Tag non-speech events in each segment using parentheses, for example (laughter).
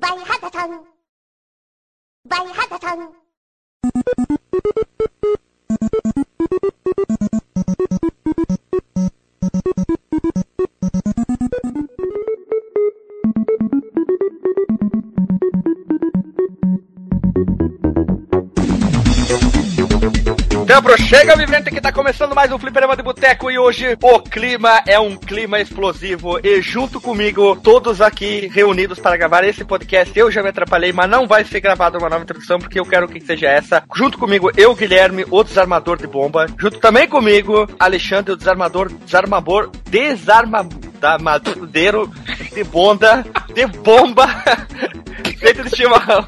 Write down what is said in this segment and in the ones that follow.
白哈达山，白哈达山。Debro, chega vivente que tá começando mais um Fliperama de Boteco e hoje o clima é um clima explosivo e junto comigo, todos aqui reunidos para gravar esse podcast, eu já me atrapalhei, mas não vai ser gravado uma nova introdução porque eu quero que seja essa. Junto comigo, eu, Guilherme, o desarmador de bomba. Junto também comigo, Alexandre, o desarmador, desarmador, desarmadeiro de bonda, de bomba, (laughs) de chimarrão.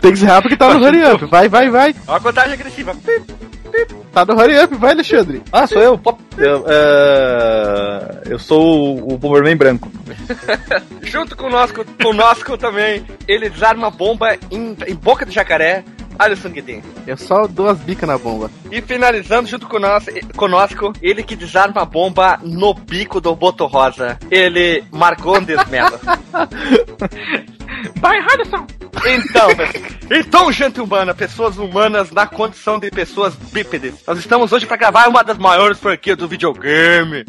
Tem que ser rápido que tá no hurry up. Vai, vai, vai. Uma contagem agressiva. Tá no hurry up, vai, Alexandre. Ah, sou eu. Pop. Eu, é, eu sou o, o Bomberman branco. (laughs) Junto conosco, conosco também, ele desarma bomba em, em boca de jacaré. Alisson Guedin. Eu só dou as bicas na bomba. E finalizando junto conosco, conosco, ele que desarma a bomba no bico do Boto Rosa. Ele, Marcondes Mello. (laughs) Vai, Harrison! Então, então, gente humana, pessoas humanas na condição de pessoas bípedes. Nós estamos hoje para gravar uma das maiores franquias do videogame.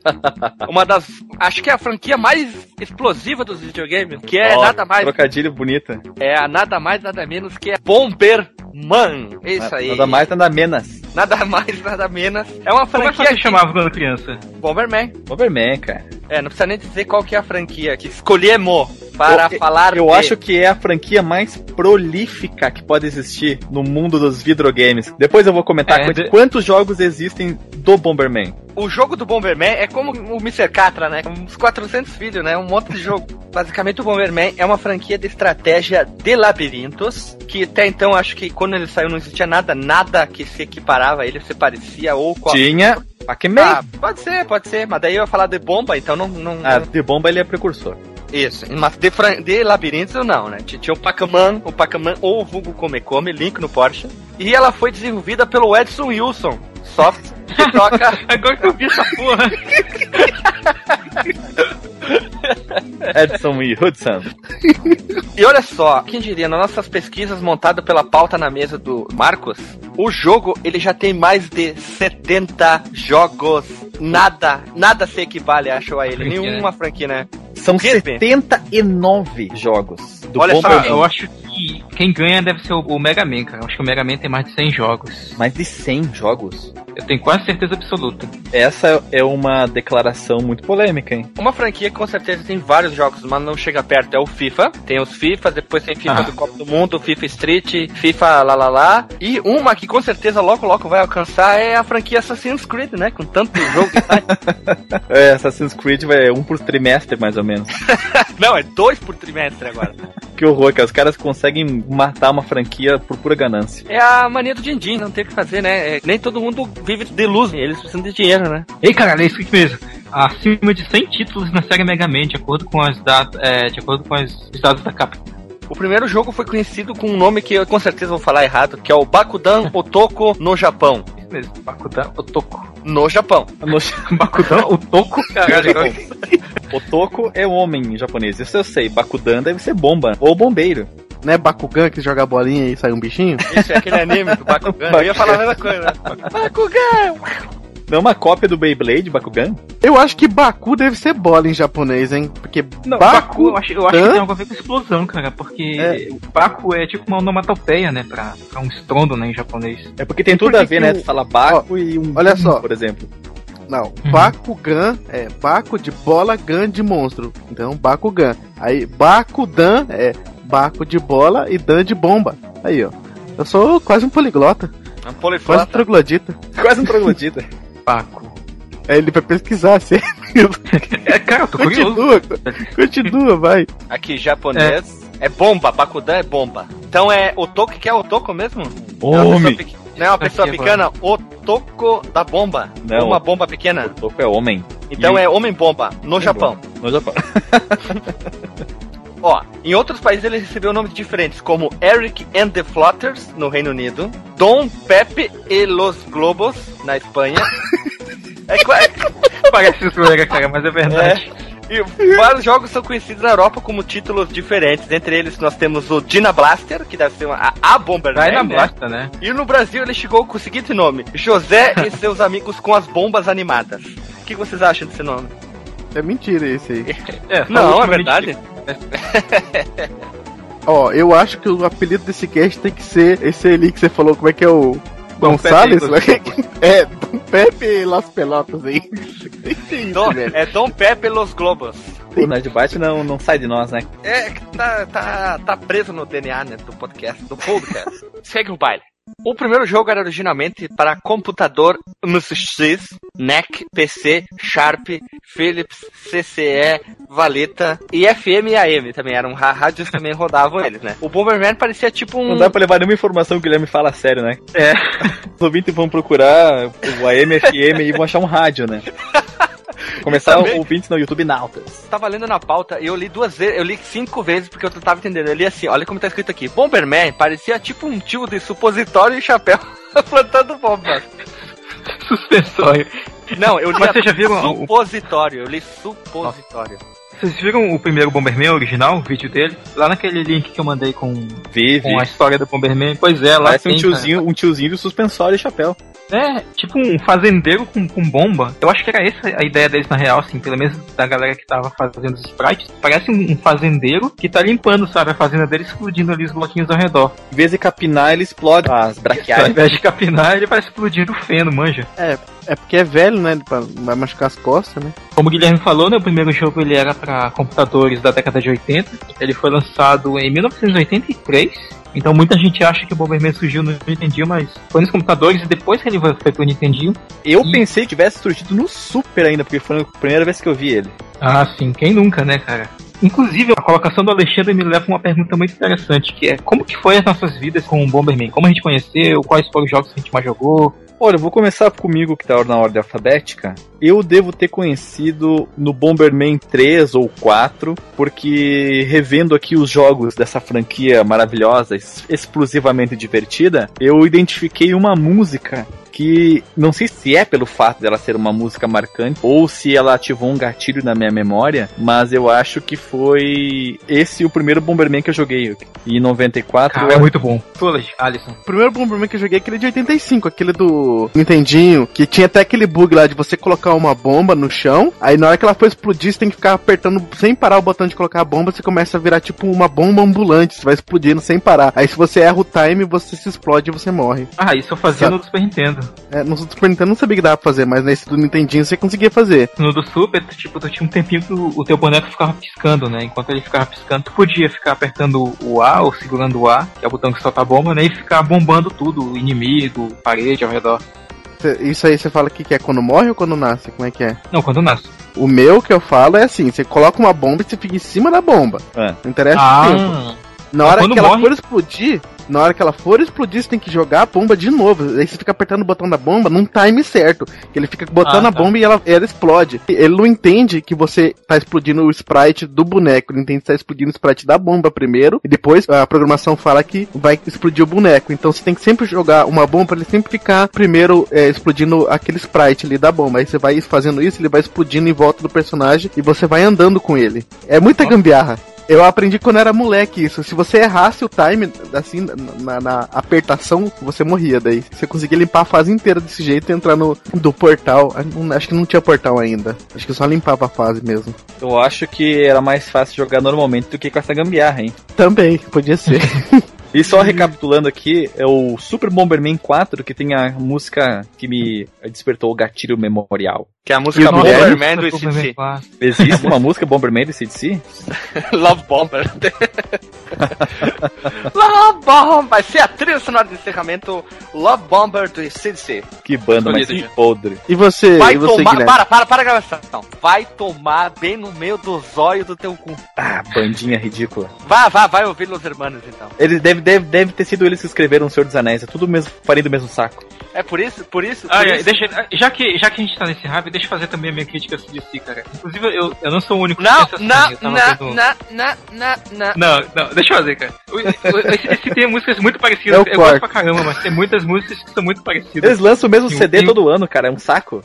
(laughs) uma das, acho que é a franquia mais explosiva dos videogames, que é Ó, nada mais, Trocadilho bonita. é a nada mais nada menos que é Bomberman. É isso aí. Nada mais, nada menos. Nada mais, nada menos. É uma Como é que franquia você chamava quando criança? Bomberman. Bomberman, cara. É, não precisa nem dizer qual que é a franquia que escolhemos para eu, falar Eu de- acho que é a franquia mais prolífica que pode existir no mundo dos videogames. Depois eu vou comentar É, quantos, de- quantos jogos existem do Bomberman. O jogo do Bomberman é como o Mr. Catra, né? Uns 400 vídeos, né? Um monte de jogo. (laughs) Basicamente, o Bomberman é uma franquia de estratégia de labirintos, que até então, acho que quando ele saiu não existia nada, nada que se equiparava a ele, se parecia ou qual... Tinha Pac-Man. Ah, pode ser, pode ser, mas daí eu ia falar de bomba, então não... não, Ah, não- de bomba ele é precursor. Isso, mas de, fran- de labirintos não, né? Tinha o Pac-Man, o Pac-Man ou o vulgo Come Come, link no Porsche. E ela foi desenvolvida pelo Edson Wilson, soft, que toca... (laughs) Agora que eu vi essa porra. (laughs) Edson e Hudson. E olha só, quem diria, nas nossas pesquisas montadas pela pauta na mesa do Marcos, o jogo ele já tem mais de 70 jogos. Nada, nada se equivale, acho, a ele. Franquia, Nenhuma franquia, né? São Kirby. 79 jogos do Olha só, Bomberman. Eu acho que quem ganha deve ser o, o Mega Man, cara. Eu acho que o Mega Man tem mais de 100 jogos. Mais de 100 jogos. Eu tenho quase certeza absoluta. Essa é uma declaração muito polêmica, hein? Uma franquia que com certeza tem vários jogos, mas não chega perto. É o FIFA. Tem os FIFA, depois tem FIFA Ah. do Copa do Mundo, FIFA Street, FIFA lá lá lá. E uma que com certeza logo logo vai alcançar é a franquia Assassin's Creed, né? Com tanto jogo que sai. (laughs) É, Assassin's Creed vai um por trimestre, mais ou menos. (laughs) Não, é dois por trimestre agora. Que horror, que os caras conseguem matar uma franquia por pura ganância. É a mania do din-din, não tem o que fazer, né? É, nem todo mundo vive de luz, eles precisam de dinheiro, né? Ei, cara, é isso aqui mesmo. Acima de 100 títulos na série Mega Man, de acordo com as datas, é, de acordo com os dados da Capcom. O primeiro jogo foi conhecido com um nome que eu com certeza vou falar errado, que é o Bakudan (laughs) Otoko no Japão. Isso mesmo, Bakudan Otoko. No Japão. (laughs) Bakudan Otoko? Caralho. Otoko é homem em japonês, isso eu sei. Bakudan deve ser bomba, ou bombeiro. Não é Bakugan que joga a bolinha e sai um bichinho? Isso é aquele anime do Bakugan. Eu ia falar a mesma coisa, né? Bakugan! Não é uma cópia do Beyblade, Bakugan? Eu acho que Baku deve ser bola em japonês, hein? Porque Não, Baku, Baku... eu acho, eu acho que tem algo a ver com explosão, cara, porque É. Baku é tipo uma onomatopeia, né, pra, pra um estrondo, né, em japonês. É porque tem tudo que a ver, né? Tu fala Baku e um olha só. por exemplo. Não, Uhum. Bakugan é Baku de bola, Gan de monstro. Então, Bakugan. Aí, Bakudan é Baku de bola e Dan de bomba. Aí, ó. Eu sou quase um poliglota, Um quase um troglodita. Quase um troglodita. (laughs) Baku. Aí ele vai pesquisar (laughs) se É, cara, eu tô curioso. Continua, continua, vai. Aqui, japonês. É. bomba, Bakudan é bomba. Então é Otoko, que é Otoko mesmo? Não é uma pessoa Homem. Não é uma pessoa Aqui pequena, Otoko da bomba. Não. Uma bomba pequena. Otoko é homem. Então E- é homem-bomba, no Japão. No (laughs) Japão. Ó, em outros países ele recebeu nomes diferentes, como Eric and the Flutters, no Reino Unido, Dom Pepe e los Globos, na Espanha. É, qua- (laughs) Parece zoeira, cara, mas é verdade. E vários jogos são conhecidos na Europa como títulos diferentes. Entre eles, nós temos o Dina Blaster, que deve ser uma, a, a Bomberman. Vai na né? bosta, né? E no Brasil ele chegou com o seguinte nome: José e (laughs) seus amigos com as bombas animadas. O que vocês acham desse nome? É mentira esse aí. É, Não, é ultimamente- verdade? Ó, eu acho que o apelido desse cast tem que ser esse ali que você falou, como é que é o. Dom Gonçalves? Los é, Dom Pepe Las Pelotas aí. (laughs) Isso, Dom- velho? é Dom Pepe Los Globos. O Nerdbite não, não sai de nós, né? É, que tá, tá, tá preso no DNA né, do podcast, do podcast. (laughs) Segue o baile. O primeiro jogo era originalmente para computador MSX, NEC, PC, Sharp, Philips, CCE, Valeta e FM e AM também eram ra- rádios também rodavam eles, né? O Bomberman parecia tipo um Não dá pra levar nenhuma informação que o Guilherme fala sério, né? É. Os ouvintes vão procurar o AM, FM e vão achar um rádio, né? (laughs) (laughs) Começar Também. ouvintes no YouTube Nautas. tava lendo na pauta e eu li duas vezes, eu li cinco vezes porque eu não tava entendendo. Eu li assim, olha como tá escrito aqui. Bomberman parecia tipo um tio de supositório e chapéu (laughs) plantando bombas. Suspensório. Não, eu li Mas a- vocês já o- supositório, eu li supositório. Vocês viram o primeiro Bomberman original, o vídeo dele? Lá naquele link que eu mandei com, com a história do Bomberman. Pois é, lá Parece um tem, tiozinho, um tiozinho de suspensório e chapéu. É, tipo um fazendeiro com, com bomba. Eu acho que era essa a ideia deles na real, assim, pelo menos da galera que tava fazendo os sprites. Parece um, um fazendeiro que tá limpando, sabe, a fazenda dele, explodindo ali os bloquinhos ao redor. Em vez de capinar, ele explode as Ao braquiárias. invés de capinar, ele vai explodindo o feno, manja. É porque é velho, né? Pra, vai machucar as costas, né? Como o Guilherme falou, né, o primeiro jogo ele era para computadores da década de 80. Ele foi lançado em 1983. Então muita gente acha que o Bomberman surgiu no Nintendinho, mas foi nos computadores e depois que ele foi pro Nintendinho. Eu E- pensei que tivesse surgido no Super ainda, porque foi a primeira vez que eu vi ele. Ah, sim, quem nunca, né, cara? Inclusive, a colocação do Alexandre me leva a uma pergunta muito interessante, que é como que foi as nossas vidas com o Bomberman? Como a gente conheceu? Quais foram os jogos que a gente mais jogou? Olha, eu vou começar comigo que tá na ordem alfabética. Eu devo ter conhecido no Bomberman 3 ou 4, porque revendo aqui os jogos dessa franquia maravilhosa, ex- explosivamente divertida, eu identifiquei uma música que não sei se é pelo fato dela ser uma música marcante ou se ela ativou um gatilho na minha memória, mas eu acho que foi esse o primeiro Bomberman que eu joguei. Em 94, Cara, é muito bom. Fala, Alisson. O primeiro Bomberman que eu joguei é aquele de 85, aquele do Nintendinho, que tinha até aquele bug lá de você colocar uma bomba no chão, aí na hora que ela for explodir, você tem que ficar apertando sem parar o botão de colocar a bomba, você começa a virar tipo uma bomba ambulante, você vai explodindo sem parar. Aí se você erra o time, você se explode e você morre. Ah, isso eu fazia Sabe. no Super Nintendo. É, no Super Nintendo eu não sabia que dava pra fazer, mas nesse do Nintendinho você conseguia fazer. No do Super, tu, tipo, tu tinha um tempinho que o, o teu boneco ficava piscando, né? Enquanto ele ficava piscando, tu podia ficar apertando o A ou segurando o A, que é o botão que solta a bomba, né? E ficar bombando tudo, o inimigo, parede ao redor. Isso aí você fala que, que é quando morre ou quando nasce? Como é que é? Não, quando nasce. O meu que eu falo é assim, você coloca uma bomba e você fica em cima da bomba. É. Não interessa o tempo. Na hora quando que ela morre- for explodir, na hora que ela for explodir, você tem que jogar a bomba de novo. Aí você fica apertando o botão da bomba num time certo. Que ele fica botando Ah, a tá. bomba e ela, ela explode. Ele não entende que você tá explodindo o sprite do boneco. Ele entende que tá explodindo o sprite da bomba primeiro. E depois a programação fala que vai explodir o boneco. Então você tem que sempre jogar uma bomba pra ele sempre ficar primeiro é, explodindo aquele sprite ali da bomba. Aí você vai fazendo isso, ele vai explodindo em volta do personagem e você vai andando com ele. É muita gambiarra. Eu aprendi quando era moleque isso. Se você errasse o time, assim, na, na apertação, você morria daí. Você conseguia limpar a fase inteira desse jeito e entrar no do portal. Ah, Acho que não tinha portal ainda. Acho que só limpava a fase mesmo. Eu acho que era mais fácil jogar normalmente do que com essa gambiarra, hein? Também, podia ser. (laughs) E só recapitulando aqui, é o Super Bomberman 4 que tem a música que me despertou o gatilho memorial. Que é a E música Bomberman do ICDC. Existe uma (laughs) música Bomberman do CDC? (laughs) Love Bomber. (laughs) Love Bomber. Vai ser a trilha sonora de encerramento Love Bomber do ICDC. Que banda mais podre. E você, Vai e você tomar. Guilherme? Para, para, para a gravação. Vai tomar bem no meio do zóio do teu cu. Ah, bandinha ridícula. Vá, vá, vai ouvir Los Hermanos então. Ele deve, deve, deve ter sido eles que escreveram O Senhor dos Anéis, é tudo mesmo, farinha do mesmo saco. É por isso, por isso. Ah, por é, isso. deixa, já, que, já que a gente tá nesse hype, deixa eu fazer também a minha crítica a CDC, cara. Inclusive, eu, eu não sou o único que Não, pensa assim, não, não, não, não, não, não. Não, não, deixa eu fazer, cara. Esse, esse tem músicas muito parecidas, É o eu quarto. gosto pra caramba, mas tem muitas músicas que são muito parecidas. Eles lançam o mesmo Sim, CD sim. todo ano, cara, é um saco.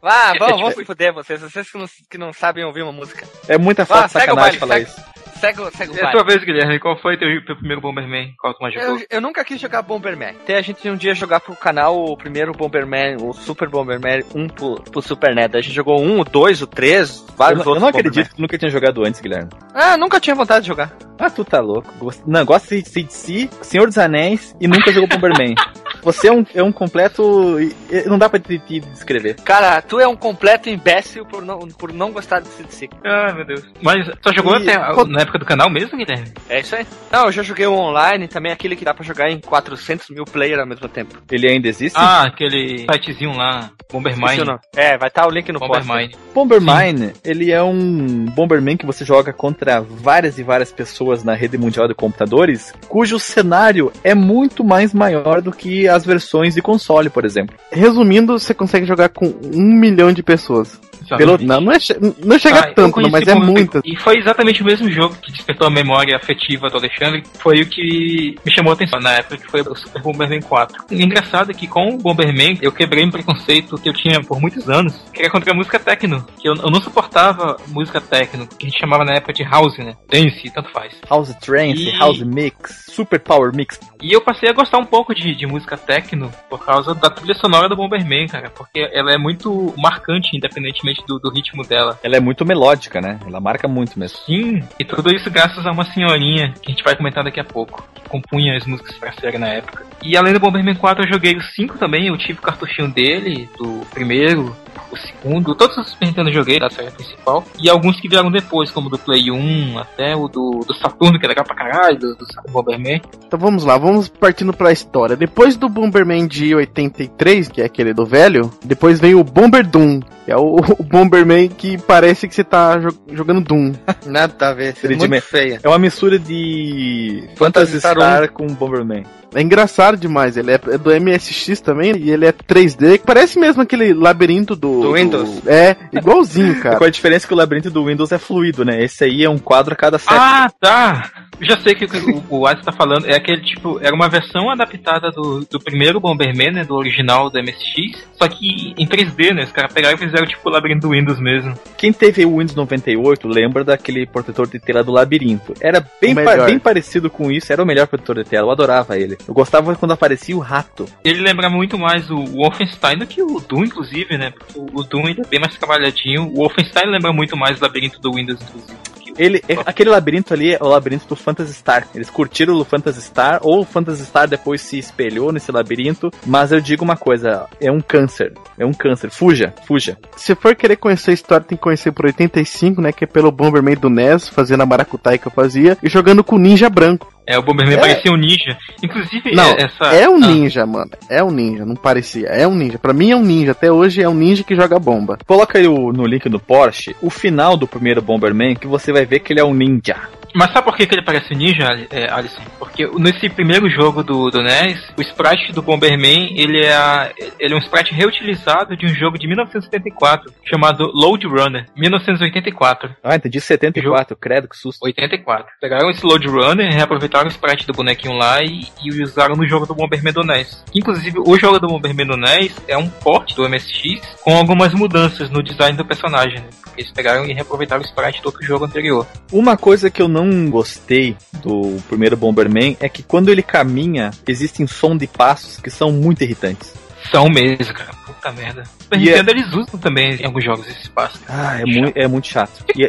Vá, É, vamos, tipo- vamos se fuder vocês, vocês que não, que não sabem ouvir uma música. É muita Vá, falta de sacanagem baile, falar segue, isso. Segue, segue o É tua vez, Guilherme. Qual foi teu, teu primeiro Bomberman? Qual tu mais jogou? Eu, eu nunca quis jogar Bomberman. Até a gente um dia jogar pro canal o primeiro Bomberman, o Super Bomberman 1 pro, pro Super NES. A gente jogou um, o 2, o 3, Eu, vários não- eu outros não acredito Bomberman. que tu nunca tinha jogado antes, Guilherme. Ah, nunca tinha vontade de jogar. Ah, tu tá louco. Gost- Não, gosta de CDC, Senhor dos Anéis e nunca jogou Bomberman. (laughs) Você é um, é um completo. Não dá pra te, te descrever. Cara, tu é um completo imbécil por não, por não gostar de CDC. Ah, meu Deus. Mas só jogou E- até a- qual- na época do canal mesmo, Guilherme? É isso aí. Não, eu já joguei o online, também aquele que dá pra jogar em 400 mil players ao mesmo tempo. Ele ainda existe? Ah, aquele sitezinho lá, Bombermine. É, vai estar o link no post. Bombermine. Bombermine, ele é um Bomberman que você joga contra várias e várias pessoas na rede mundial de computadores, cujo cenário é muito mais maior do que as versões de console, por exemplo. Resumindo, você consegue jogar com um milhão de pessoas. Sabe? Pelo, não, não, é, che- não chega Ah, tanto, conheci mas é muitas. E foi exatamente o mesmo jogo que despertou a memória afetiva do Alexandre. Foi o que me chamou a atenção na época, que foi o Super Bomberman 4. E engraçado é que com o Bomberman eu quebrei um preconceito que eu tinha por muitos anos, que era contra a música techno. Que eu, eu não suportava música techno, que a gente chamava na época de house, né? Dance, tanto faz. House Trance, E- House Mix, Super Power Mix. E eu passei a gostar um pouco de, de música techno por causa da trilha sonora do Bomberman, cara. Porque ela é muito marcante, independentemente do, do ritmo dela. Ela é muito melódica, né? Ela marca muito mesmo. Sim, e tudo isso graças a uma senhorinha que a gente vai comentar daqui a pouco, que compunha as músicas pra série na época. E além do Bomberman 4, eu joguei o 5 também, eu tive o cartuchinho dele, do primeiro, o segundo, todos os Super Nintendo eu joguei da série principal, e alguns que vieram depois, como o do Play 1, até o do, do Saturno, que era legal pra caralho, do, do Bomberman. Então vamos lá, vamos partindo pra história. Depois do Bomberman de 83, que é aquele do velho, depois veio o Bomber Doom, é o, o Bomberman que parece que você tá jo- jogando Doom. (laughs) Nada a ver, é muito feia. É uma mistura de Phantasy Phantasy Star Star com Bomberman. É engraçado demais, ele é, é do MSX também, e ele é 3D, que parece mesmo aquele labirinto do... Do Windows. É, igualzinho, (laughs) cara. Com a diferença que o labirinto do Windows é fluido, né? Esse aí é um quadro a cada sete. Ah, tá! Já sei que o que o, Alisson tá falando. É aquele tipo, era uma versão adaptada do, do primeiro Bomberman, né? Do original do MSX. Só que em 3D, né? Os caras pegaram e fizeram tipo o labirinto do Windows mesmo. Quem teve o Windows 98 lembra daquele protetor de tela do labirinto. Era bem, pa- bem parecido com isso, era o melhor protetor de tela, eu adorava ele. Eu gostava quando aparecia o rato. Ele lembra muito mais o Wolfenstein do que o Doom, inclusive, né? Porque o, Doom ainda é bem mais trabalhadinho. O Wolfenstein lembra muito mais o labirinto do Windows, inclusive. que o- Ele, é- aquele labirinto ali é o labirinto do Phantasy Star. Eles curtiram o Phantasy Star, ou o Phantasy Star depois se espelhou nesse labirinto. Mas eu digo uma coisa: é um câncer. É um câncer. Fuja, fuja. Se for querer conhecer a história, tem que conhecer por 85, né? Que é pelo Bomberman do NES, fazendo a maracutaia que eu fazia, e jogando com o Ninja Branco. É, o Bomberman É. parecia um ninja. Inclusive, Não, é- essa. É um ah, ninja, mano. É um ninja, não parecia. É um ninja. Pra mim é um ninja. Até hoje é um ninja que joga bomba. Coloca aí o- no link do Porsche o final do primeiro Bomberman, que você vai ver que ele é um ninja. Mas sabe por que, que ele parece um ninja, é, Alisson? Porque nesse primeiro jogo do, do NES, o sprite do Bomberman, ele é, a- ele é um sprite reutilizado de um jogo de 1974, chamado Load Runner, 1984. Ah, entendi 74, credo, que susto. 84. Pegaram esse Load Runner, reaproveitaram o sprite do bonequinho lá e, e usaram no jogo do Bomberman do NES. Inclusive, o jogo do Bomberman do NES é um port do MSX com algumas mudanças no design do personagem. Eles pegaram e reaproveitaram o sprite do outro jogo anterior. Uma coisa que eu não gostei do primeiro Bomberman é que quando ele caminha, existem som de passos que são muito irritantes. São mesmo, cara. Puta merda. Super E Nintendo eles usam também em alguns jogos esse espaço. Ah, é, mui- é muito chato. E,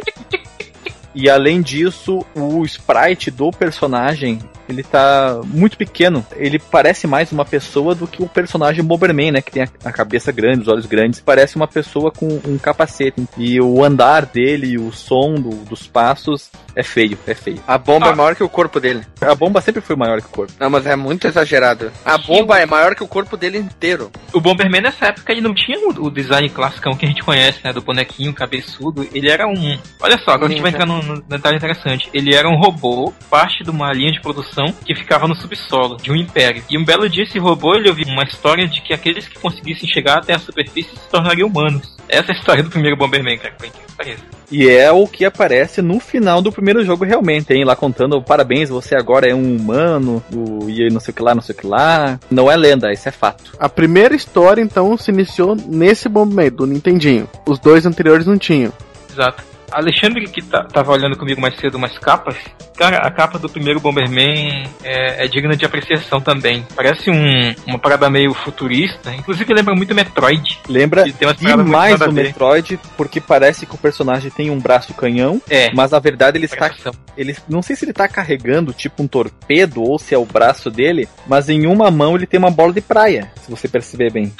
(laughs) e além disso, o sprite do personagem, ele tá muito pequeno. Ele parece mais uma pessoa do que o personagem Bomberman, né? Que tem a, a cabeça grande, os olhos grandes. Parece uma pessoa com um capacete. E o andar dele, o som do- dos passos, é feio, é feio. A bomba Ah. é maior que o corpo dele. A bomba sempre foi maior que o corpo. Não, mas é muito exagerado. A bomba é maior que o corpo dele inteiro. O Bomberman nessa época ele não tinha o, o design classicão que a gente conhece, né? Do bonequinho, cabeçudo. Ele era um. Olha só, agora a gente vai entrar num, num detalhe interessante. Ele era um robô, parte de uma linha de produção que ficava no subsolo de um império. E um belo dia esse robô ele ouviu uma história de que aqueles que conseguissem chegar até a superfície se tornariam humanos. Essa é a história do primeiro Bomberman, cara. Por que pareça. E é o que aparece no final do primeiro jogo realmente, hein? Lá contando, parabéns, você agora é um humano, o, e não sei o que lá, não sei o que lá. Não é lenda, isso é fato. A primeira história, então, se iniciou nesse momento, do Nintendinho. Os dois anteriores não tinham. Exato. Alexandre, que tá, tava olhando comigo mais cedo umas capas, cara, a capa do primeiro Bomberman é, é digna de apreciação também. Parece um, uma parada meio futurista, inclusive lembra muito Metroid. Lembra E demais o. Metroid, porque parece que o personagem tem um braço canhão, É, mas na verdade ele está ele não sei se ele tá carregando tipo um torpedo ou se é o braço dele, mas em uma mão ele tem uma bola de praia, se você perceber bem.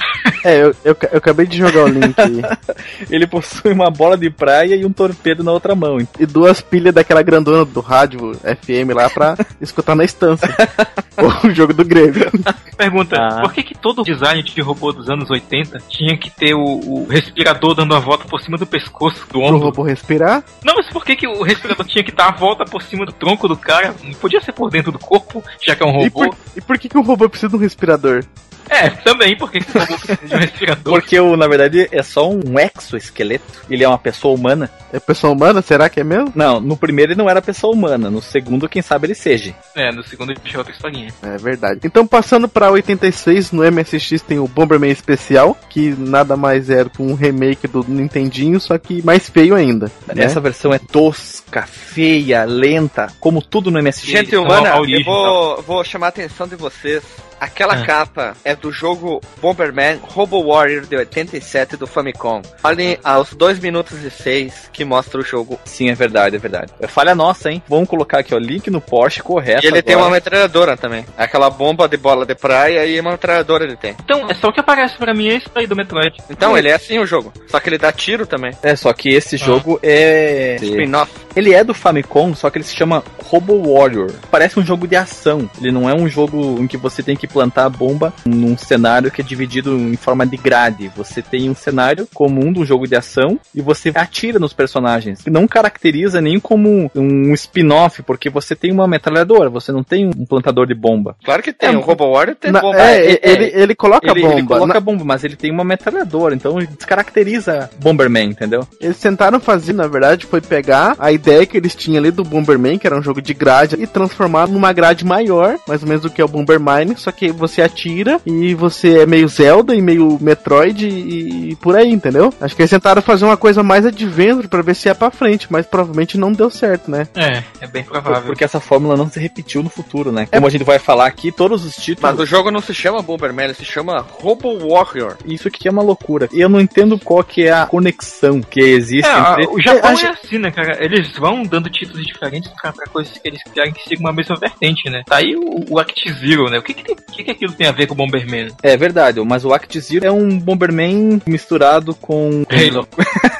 É, eu, eu, eu acabei de jogar o link. (laughs) Ele possui uma bola de praia e um torpedo na outra mão. e duas pilhas daquela grandona do rádio FM lá pra (laughs) escutar na estância. (laughs) o jogo do Grêmio. Pergunta, Ah. por que que todo design de robô dos anos 80 tinha que ter o, o respirador dando a volta por cima do pescoço, do Pro ombro? robô respirar. Não, mas por que, que o respirador tinha que dar a volta por cima do tronco do cara? Não podia ser por dentro do corpo, já que é um E robô? por, e por que, que o robô precisa de um respirador? (laughs) É, também, por que, que o robô precisa de um respirador? Porque o, na verdade é só um exoesqueleto. Ele é uma pessoa humana. É pessoa humana? Será que é mesmo? Não, no primeiro ele não era pessoa humana. No segundo, quem sabe ele seja. É, no segundo ele tinha outra historinha. É verdade. Então, passando pra 86, no MSX tem o Bomberman Especial, que nada mais é que um remake do Nintendinho, só que mais feio ainda. né? Essa versão é tosca, feia, lenta, como tudo no MSX. Gente humana, a eu origem, vou, vou chamar a atenção de vocês. Aquela Ah. capa é do jogo Bomberman Robo Warrior de 87 do Famicom. Olhem aos 2 minutos e 6 que mostra o jogo. Sim, é verdade, é verdade. É falha nossa, hein? Vamos colocar aqui, ó, link no Porsche correto. E ele tem uma agora. metralhadora também. Aquela bomba de bola de praia e uma metralhadora ele tem. Então, é só o que aparece pra mim é isso aí do Metroid. Então ele é assim o jogo. Só que ele dá tiro também. É, só que esse Ah. jogo é. Spin-off. Ele é do Famicom, só que ele se chama Robo Warrior. Parece um jogo de ação. Ele não é um jogo em que você tem que plantar a bomba num cenário que é dividido em forma de grade. Você tem um cenário comum do jogo de ação e você atira nos personagens. Não caracteriza nem como um spin-off, porque você tem uma metralhadora, você não tem um plantador de bomba. Claro que tem. É, o Robo Warrior tem Na- bomba. é, é, ele, ele coloca Ele, a bomba. ele coloca Na- bomba, mas ele tem uma metralhadora, então descaracteriza Bomberman, entendeu? Eles tentaram fazer, na verdade, foi pegar a ideia que eles tinham ali do Bomberman, que era um jogo de grade, e transformar numa grade maior, mais ou menos do que é o Bombermine, só que você atira e você é meio Zelda e meio Metroid e, e por aí, entendeu? Acho que eles tentaram fazer uma coisa mais adventure pra ver se é pra frente, mas provavelmente não deu certo, né? É, é bem provável. Porque essa fórmula não se repetiu no futuro, né? Como a gente vai falar aqui, todos os títulos. Mas o jogo não se chama Bomberman, ele se chama Robo Warrior. Isso que é uma loucura. E eu não entendo qual que é a conexão que existe É, a- entre. o Japão é gente- assim, né, cara? Eles vão dando títulos diferentes pra, pra coisas que eles querem que sigam uma mesma vertente, né? Tá aí o, o Act Zero, né? O que que, tem, o que que aquilo tem a ver com o Bomberman? É verdade, mas o Act Zero é um Bomberman misturado com. Halo.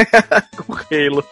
(laughs) com Halo.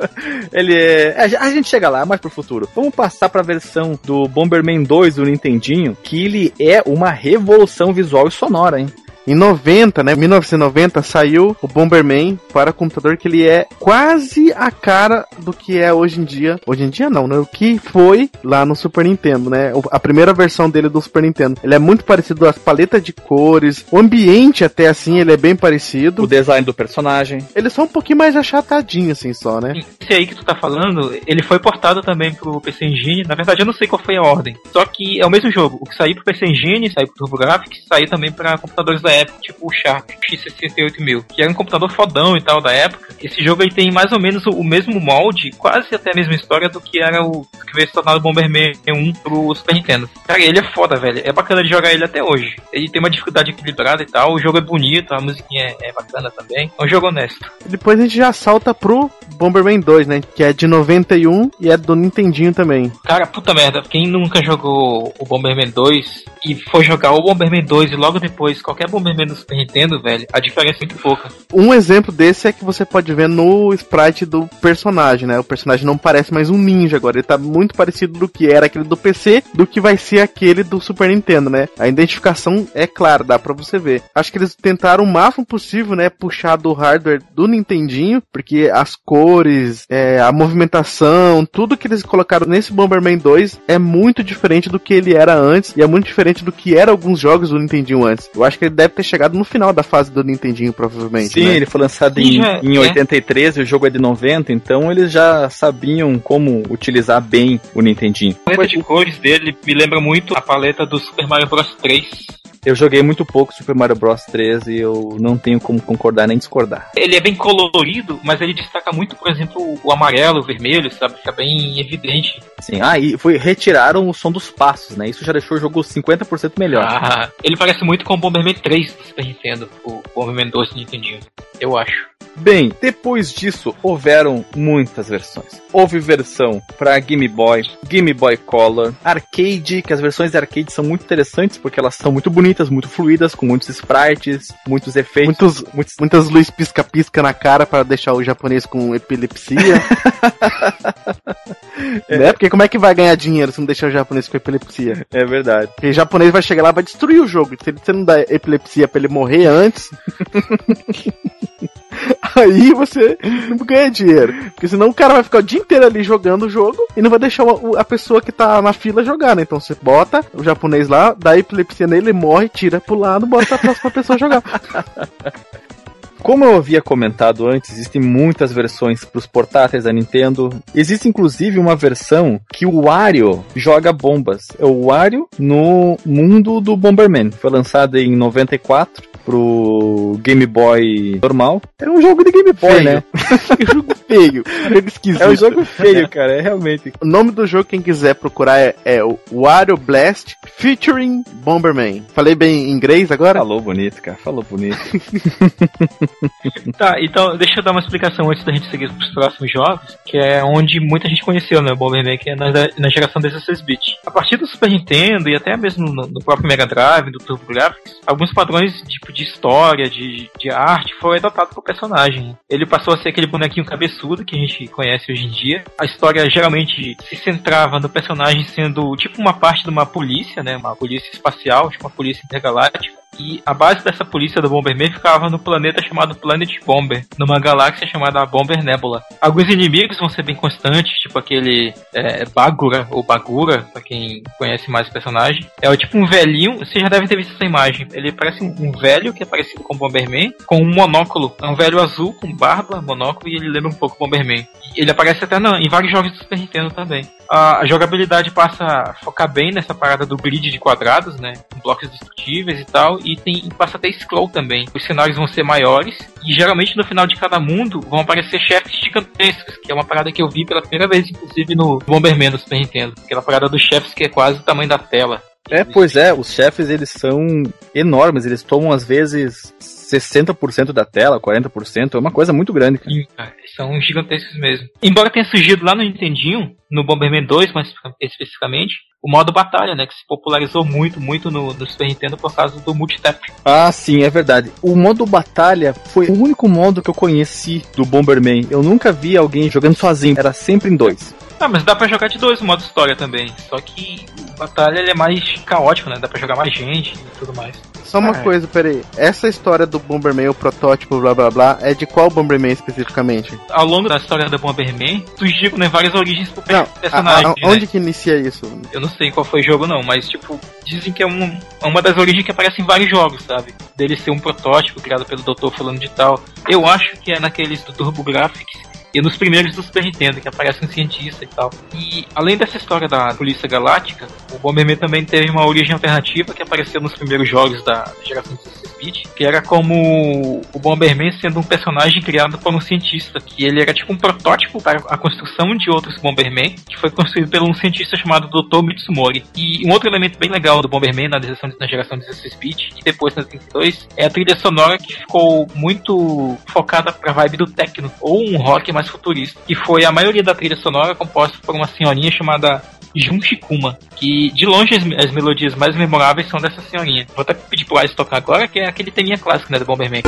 Ele é. é, A gente chega lá, mais pro futuro. Vamos passar pra versão do Bomberman 2 do Nintendinho, que ele é uma revolução visual e sonora, hein? Em 90, né, 1990, saiu o Bomberman para computador que ele é quase a cara do que é hoje em dia. Hoje em dia não, né? O que foi lá no Super Nintendo, né? A primeira versão dele do Super Nintendo. Ele é muito parecido às paletas de cores, o ambiente até assim, ele é bem parecido. O design do personagem. Ele é só um pouquinho mais achatadinho assim só, né? Esse aí que tu tá falando, ele foi portado também pro PC Engine. Na verdade, eu não sei qual foi a ordem. Só que é o mesmo jogo. O que saiu pro PC Engine, saiu pro TurboGrafx, saiu também pra computadores da época, tipo o Sharp X68000, que era um computador fodão e tal da época. Esse jogo aí tem mais ou menos o, o mesmo molde, quase até a mesma história do que era o que veio se tornar o Bomberman 1 pro Super Nintendo. Cara, ele é foda, velho. É bacana de jogar ele até hoje. Ele tem uma dificuldade equilibrada e tal. O jogo é bonito, a musiquinha é, é bacana também. É um jogo honesto. Depois a gente já salta pro Bomberman 2, né? Que é de 91 e é do Nintendinho também. Cara, puta merda, quem nunca jogou o Bomberman 2 e for jogar o Bomberman 2 e logo depois qualquer Bomberman do Super Nintendo, velho, a diferença é muito pouca. Um exemplo desse é que você pode ver no sprite do personagem, né? O personagem não parece mais um ninja agora, ele tá muito parecido do que era aquele do PC, do que vai ser aquele do Super Nintendo, né? A identificação é clara, dá pra você ver. Acho que eles tentaram o máximo possível, né? Puxar do hardware do Nintendinho, porque as cores, é, a movimentação, tudo que eles colocaram nesse Bomberman 2 é muito diferente do que ele era antes e é muito diferente do que era alguns jogos do Nintendinho antes. Eu acho que ele deve ter chegado no final da fase do Nintendinho, provavelmente. Sim, né? ele foi lançado Sim, em, é, em é. 83 e o jogo é de 90, então eles já sabiam como utilizar bem o Nintendinho. A paleta de cores dele me lembra muito a paleta do Super Mario Bros 3. Eu joguei muito pouco Super Mario Bros 3 e eu não tenho como concordar nem discordar. Ele é bem colorido, mas ele destaca muito, por exemplo, o amarelo, o vermelho, sabe? Fica bem evidente. Sim, ah, e foi, retiraram o som dos passos, né? Isso já deixou o jogo 50% melhor. Ah, ele parece muito com o Bomberman 3 do Super Nintendo, o Bomberman 2 do Nintendinho. Eu acho. Bem, depois disso houveram muitas versões. Houve versão para Game Boy, Game Boy Color, arcade, que as versões de arcade são muito interessantes porque elas são muito bonitas, muito fluidas, com muitos sprites, muitos efeitos. Muitos, muitos... muitas luzes pisca-pisca na cara para deixar o japonês com epilepsia. (laughs) né? Porque como é que vai ganhar dinheiro se não deixar o japonês com epilepsia? É verdade. Porque o japonês vai chegar lá e vai destruir o jogo. Se ele- você não dá epilepsia pra ele morrer antes. (laughs) (laughs) Aí você não ganha dinheiro. Porque senão o cara vai ficar o dia inteiro ali jogando o jogo e não vai deixar a pessoa que tá na fila jogar, né? Então você bota o japonês lá, dá epilepsia nele, ele morre, tira pro lado, bota a próxima pessoa jogar. (laughs) Como eu havia comentado antes, existem muitas versões para os portáteis da Nintendo. Existe inclusive uma versão que o Wario joga bombas. É o Wario no mundo do Bomberman. Foi lançado em 94 pro Game Boy normal. É um jogo de Game Boy, Feio. né? (laughs) jogo feio. Jogo esquisito. É um jogo feio, cara. É realmente. O nome do jogo, quem quiser procurar, é, é o Wario Blast featuring Bomberman. Falei bem em inglês agora? Falou bonito, cara. Falou bonito. (laughs) (laughs) Tá, então deixa eu dar uma explicação antes da gente seguir pros próximos jogos, que é onde muita gente conheceu, né, o Bomberman, que é na, na geração 16-bit. A partir do Super Nintendo e até mesmo no, no próprio Mega Drive, do TurboGrafx, alguns padrões tipo de história, de, de arte, foram adotados pro personagem. Ele passou a ser aquele bonequinho cabeçudo que a gente conhece hoje em dia. A história geralmente se centrava no personagem sendo tipo uma parte de uma polícia, né, uma polícia espacial, tipo uma polícia intergaláctica. E a base dessa polícia do Bomberman ficava no planeta chamado Planet Bomber, numa galáxia chamada Bomber Nebula. Alguns inimigos vão ser bem constantes, tipo aquele é, Bagura, ou Bagura, pra quem conhece mais o personagem. É tipo um velhinho, você já deve ter visto essa imagem. Ele parece um, velho que é parecido com o Bomberman, com um monóculo. É um velho azul com barba, monóculo, e ele lembra um pouco o Bomberman. Ele aparece até na- em vários jogos do Super Nintendo também. A, a jogabilidade passa a focar bem nessa parada do grid de quadrados, né? Com blocos destrutíveis e tal. E tem passa até scroll também. Os cenários vão ser maiores. E geralmente no final de cada mundo vão aparecer chefes gigantescos, que é uma parada que eu vi pela primeira vez, inclusive no Bomberman do Super Nintendo. Aquela parada dos chefes que é quase o tamanho da tela. É, pois é, os chefes eles são enormes, eles tomam às vezes 60% da tela, 40%, é uma coisa muito grande. cara. Sim, cara, são gigantescos mesmo. Embora tenha surgido lá no Nintendinho, no Bomberman 2, mais especificamente, o modo batalha, né? Que se popularizou muito, muito no, no Super Nintendo por causa do multitap. Ah, sim, é verdade. O modo batalha foi o único modo que eu conheci do Bomberman. Eu nunca vi alguém jogando sozinho, era sempre em dois. Ah, mas dá pra jogar de dois o modo história também. Só que o batalha ele é mais caótico, né? Dá pra jogar mais gente e tudo mais. Só uma é. coisa, peraí. Essa história do Bomberman, o protótipo, blá blá blá, é de qual Bomberman especificamente? Ao longo da história do Bomberman, surgiram né, várias origens pro Não, personagem. a- a- né? onde que inicia isso? Eu não sei qual foi o jogo não, mas tipo, dizem que é um- é uma das origens que aparece em vários jogos, sabe? Dele ser um protótipo criado pelo Dr. Fulano de Tal. Eu acho que é naqueles do TurboGrafx e nos primeiros do Super Nintendo, que aparece um cientista e tal. E além dessa história da Polícia Galáctica, o Bomberman também teve uma origem alternativa que apareceu nos primeiros jogos da geração 16-bit, que era como o Bomberman sendo um personagem criado por um cientista, que ele era tipo um protótipo para a construção de outros Bomberman, que foi construído por um cientista chamado Dr. Mitsumori. E um outro elemento bem legal do Bomberman na, geração- na geração 16-bit e depois na 32 é a trilha sonora que ficou muito focada para a vibe do techno, ou um rock mais futurista, que foi a maioria da trilha sonora composta por uma senhorinha chamada Jun Shikuma, que de longe as, as melodias mais memoráveis são dessa senhorinha. Vou até pedir pro Ais tocar agora, que é aquele teminha clássico, né, do Bomberman.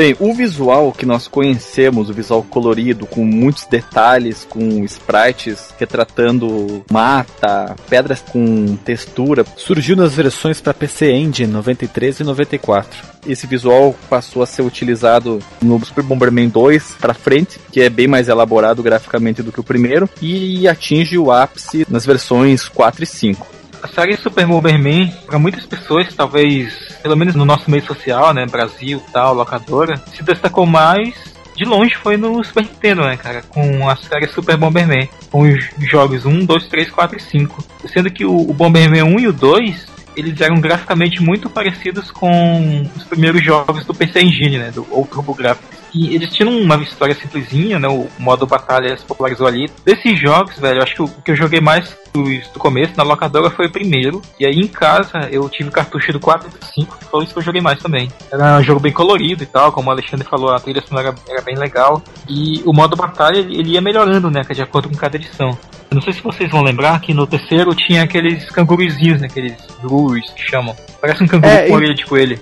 Bem, o visual que nós conhecemos, o visual colorido, com muitos detalhes, com sprites retratando mata, pedras com textura, surgiu nas versões para PC Engine 93 e 94. Esse visual passou a ser utilizado no Super Bomberman 2 para frente, que é bem mais elaborado graficamente do que o primeiro, e atinge o ápice nas versões 4 e 5. A série Super Bomberman, para muitas pessoas, talvez, pelo menos no nosso meio social, né, Brasil, tal, locadora, se destacou mais de longe foi no Super Nintendo, né, cara? Com a série Super Bomberman. Com os jogos 1, 2, 3, 4 e 5. Sendo que o, Bomberman 1 e o 2, eles eram graficamente muito parecidos com os primeiros jogos do PC Engine, né? Do, ou TurboGrafx. E eles tinham uma história simplesinha, né? O modo batalha se popularizou ali. Desses jogos, velho, eu acho que o que eu joguei mais do, do começo, na locadora, foi o primeiro. E aí em casa eu tive cartucho do 4 e do 5, que foi isso que eu joguei mais também. Era um jogo bem colorido e tal, como o Alexandre falou, a trilha sonora era bem legal. E o modo batalha ele ia melhorando, né? De acordo com cada edição. Eu não sei se vocês vão lembrar que no terceiro tinha aqueles canguruzinhos, né? Aqueles grus que chamam. Parece um canguru É, com e- orelha de coelho.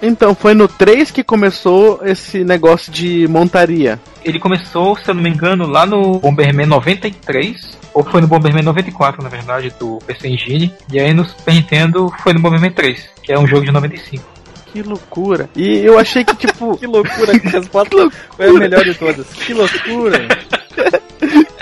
Então, foi no 3 que começou esse negócio de montaria. Ele começou, se eu não me engano, lá no Bomberman 93, ou foi no Bomberman 94, na verdade, do PC Engine. E aí no Super Nintendo foi no Bomberman 3, que é um jogo de 95. Que loucura. E eu achei que, tipo, (laughs) Que loucura, que (laughs) resposta foi a melhor de todas. Que loucura. (laughs)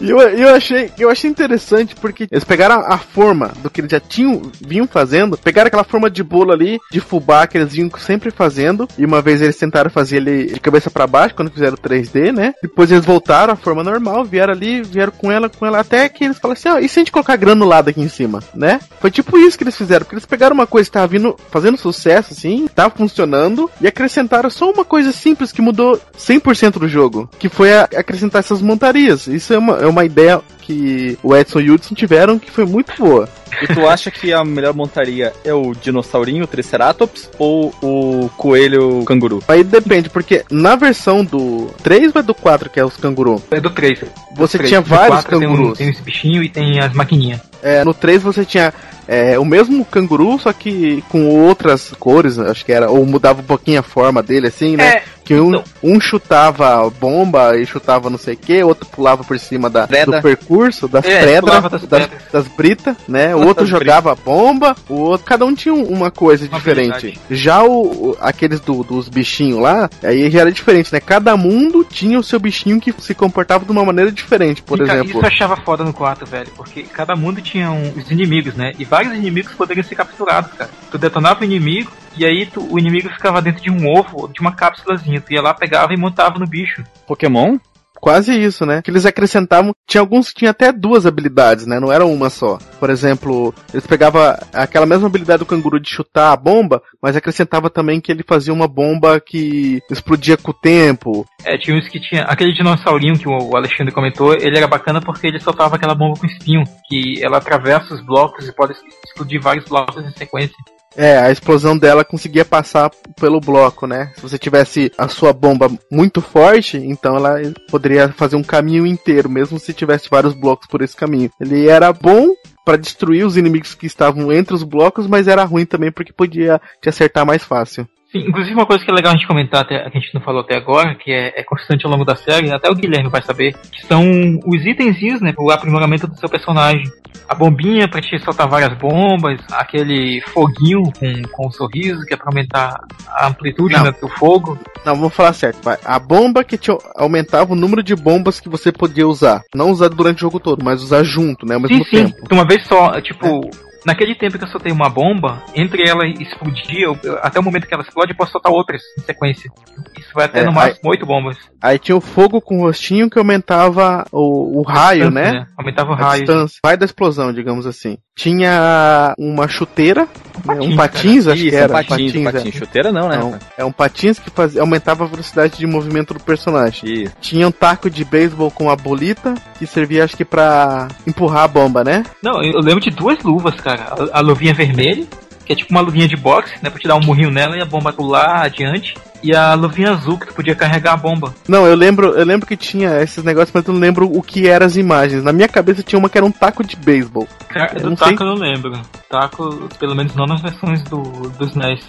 E eu, eu achei eu achei interessante porque eles pegaram a forma do que eles já tinham vinham fazendo, pegaram aquela forma de bolo ali, de fubá que eles vinham sempre fazendo, e uma vez eles tentaram fazer ele de cabeça pra baixo quando fizeram 3D, né? Depois eles voltaram à forma normal, vieram ali, vieram com ela, com ela, até que eles falaram assim, ó, e se a gente colocar granulado aqui em cima, né? Foi tipo isso que eles fizeram, porque eles pegaram uma coisa que tava vindo, fazendo sucesso, assim, tava funcionando, e acrescentaram só uma coisa simples que mudou 100% do jogo, que foi a- acrescentar essas montarias. Isso é uma, é uma ideia que o Edson e o Hudson tiveram que foi muito boa. E tu acha que a melhor montaria é o dinossaurinho, o Triceratops, ou o coelho canguru? Aí depende, porque na versão do 3 ou é do 4, que é os canguru, É do 3. você Três. tinha vários quatro Tem, um, cangurus. tem esse bichinho e tem as maquininhas. É, no 3 você tinha é, o mesmo canguru, só que com outras cores, acho que era, ou mudava um pouquinho a forma dele, assim, né? É, que um, então. um chutava bomba e chutava não sei o que, outro pulava por cima da, do percurso, das É, pedras, pulava das das, pedras. das britas, né? O outro britas. jogava bomba, o outro, cada um tinha um- uma coisa Uma diferente. habilidade. Já o, o- aqueles do- dos bichinhos lá, aí já era diferente, né? Cada mundo tinha o seu bichinho que se comportava de uma maneira diferente, por E, cara, exemplo. Isso eu achava foda no 4, velho, porque cada mundo tinha um- os inimigos, né? E vários inimigos poderiam ser capturados, cara. Tu detonava o inimigo, e aí tu- o inimigo ficava dentro de um ovo, de uma cápsulazinha. Tu ia lá, pegava e montava no bicho. Pokémon? Quase isso, né? Que eles acrescentavam. Tinha alguns que tinham até duas habilidades, né? Não era uma só. Por exemplo, eles pegavam aquela mesma habilidade do canguru de chutar a bomba, mas acrescentava também que ele fazia uma bomba que explodia com o tempo. É, tinha uns que tinha. Aquele dinossaurinho que o Alexandre comentou, ele era bacana porque ele soltava aquela bomba com espinho, que ela atravessa os blocos e pode explodir vários blocos em sequência. É, a explosão dela conseguia passar pelo bloco, né? Se você tivesse a sua bomba muito forte, então ela poderia fazer um caminho inteiro, mesmo se tivesse vários blocos por esse caminho. Ele era bom pra destruir os inimigos que estavam entre os blocos, mas era ruim também porque podia te acertar mais fácil. Sim, inclusive uma coisa que é legal a gente comentar, até, que a gente não falou até agora, que é, é constante ao longo da série, até o Guilherme vai saber, que são os itenzinhos, né, o aprimoramento do seu personagem. A bombinha pra te soltar várias bombas, aquele foguinho com, com um sorriso, que é pra aumentar a amplitude Não. né, do fogo. Não, vamos falar certo. Vai. A bomba que te aumentava o número de bombas que você podia usar. Não usar durante o jogo todo, mas usar junto, né? Ao mesmo sim, sim, tempo. de uma vez só, tipo... Naquele tempo que eu soltei uma bomba, entre ela explodir, eu- até o momento que ela explode, eu posso soltar outras em sequência. Isso vai até É, no máximo oito bombas. Aí tinha o fogo com o rostinho que aumentava o, o raio, Distância, né? Aumentava o A raio. distância. Vai da explosão, digamos assim. Tinha uma chuteira, né? patins, um patins, acho Isso, que é era. um patins, é. patins. Chuteira não, né? Não, rapaz? é um patins que fazia, aumentava a velocidade de movimento do personagem. Isso. Tinha um taco de beisebol com a bolita, que servia acho que pra empurrar a bomba, né? Não, eu lembro de duas luvas, cara. A, a luvinha vermelha, que é tipo uma luvinha de boxe, né? Pra te dar um murrinho nela e a bomba pular adiante. E a luvinha azul, que tu podia carregar a bomba. Não, eu lembro, eu lembro que tinha esses negócios, mas eu não lembro o que eram as imagens. Na minha cabeça tinha uma que era um taco de beisebol. Cara, Eu do taco sei. eu não lembro. Taco, pelo menos não nas versões do, dos NES.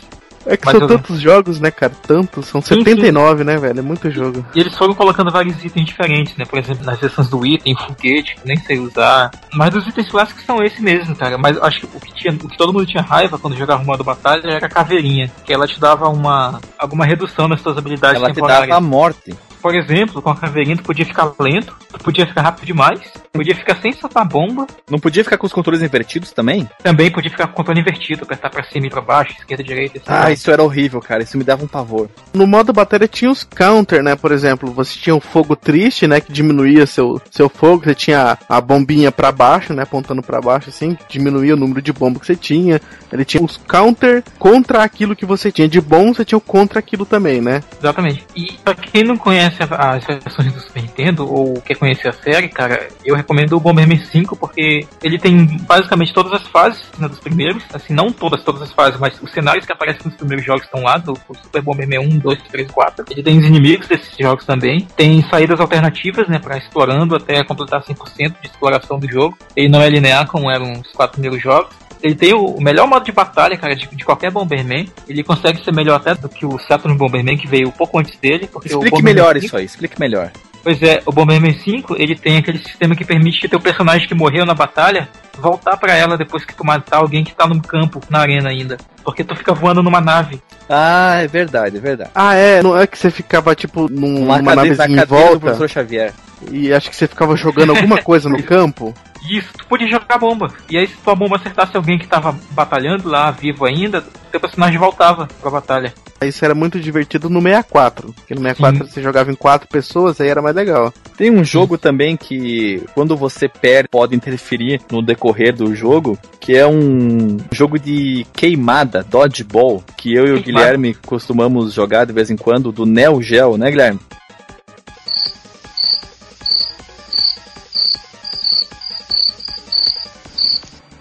É que Mas são eu- tantos jogos, né, cara? Tantos. São Sim, 79, né, velho? É muito jogo. E eles foram colocando vários itens diferentes, né? Por exemplo, nas versões do item, foguete, que nem sei usar. Mas dos itens clássicos são esse mesmo, cara. Mas acho que o que, tinha, o que todo mundo tinha raiva quando jogava o modo batalha era a caveirinha. Que ela te dava uma alguma redução nas suas habilidades Ela te temporárias. dava a morte. Por exemplo, com a caveirinha tu podia ficar lento, tu podia ficar rápido demais, Podia ficar sem soltar bomba. Não podia ficar com os controles invertidos também? Também podia ficar com o controle invertido, apertar pra cima e pra baixo, esquerda e direita. Assim, Ah, isso era horrível, cara. Isso me dava um pavor. No modo batalha tinha os counter, né? Por exemplo, você tinha o fogo triste, né? Que diminuía seu, seu fogo. Você tinha a bombinha pra baixo, né? Apontando pra baixo, assim. Diminuía o número de bomba que você tinha. Ele tinha os counter contra aquilo que você tinha de bom, você tinha o contra aquilo também, né? Exatamente. E pra quem não conhece as versões do Super Nintendo, ou quer conhecer a série, cara, eu recomendo o Bomberman 5, porque ele tem basicamente todas as fases né, dos primeiros. Assim, não todas, todas as fases, mas os cenários que aparecem nos primeiros jogos estão lá, do, do Super Bomberman 1, 2, 3, 4. Ele tem os inimigos desses jogos também. Tem saídas alternativas, né, pra explorando até completar 100% de exploração do jogo. Ele não é linear, como eram os quatro primeiros jogos. Ele tem o melhor modo de batalha, cara, de, de qualquer Bomberman. Ele consegue ser melhor até do que o Saturn Bomberman, que veio um pouco antes dele. Porque Explique melhor 5 isso aí, explique melhor. Pois é, o Bomberman 5, ele tem aquele sistema que permite que teu personagem que morreu na batalha voltar pra ela depois que tu matar alguém que tá no campo, na arena ainda. Porque tu fica voando numa nave. Ah, é verdade, é verdade. Ah, é. Não é que você ficava, tipo, num- Uma numa cadeira, na navezinha em cadeira do volta professor Xavier. e acho que você ficava jogando alguma coisa no (laughs) campo. Isso, tu podia jogar bomba. E aí, se tua bomba acertasse alguém que tava batalhando lá, vivo ainda, teu personagem voltava pra batalha. Isso era muito divertido no 64. Porque no 64 você jogava em quatro pessoas, aí era mais legal. Tem um jogo também que, quando você perde, pode interferir no decorrer do jogo, que é um jogo de queimada, dodgeball, que eu e o Queimada. Guilherme costumamos jogar de vez em quando, do Neo Geo, né, Guilherme?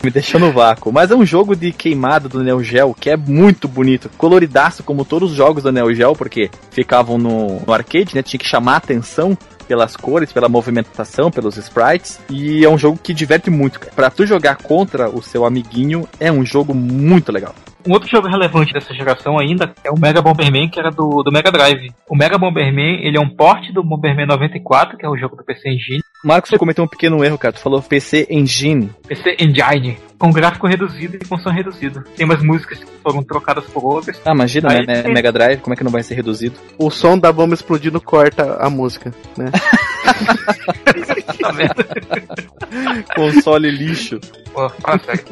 Me deixou no vácuo. Mas é um jogo de queimada do Neo Geo que é muito bonito. Coloridaço, como todos os jogos da Neo Geo, porque ficavam no, no arcade, né? Tinha que chamar a atenção pelas cores, pela movimentação, pelos sprites. E é um jogo que diverte muito. Pra tu jogar contra o seu amiguinho, é um jogo muito legal. Um outro jogo relevante dessa geração ainda é o Mega Bomberman, que era do, do Mega Drive. O Mega Bomberman, ele é um porte do Bomberman 94, que é o jogo do PC Engine. Marcos, você cometeu um pequeno erro, cara. Tu falou PC Engine. PC Engine, com gráfico reduzido e com som reduzido. Tem umas músicas que foram trocadas por outras. Ah, imagina, Aí- né? Mega Drive, como é que não vai ser reduzido? O som da bomba explodindo corta a música, né? Tá? (laughs) Console lixo. Pô, sério.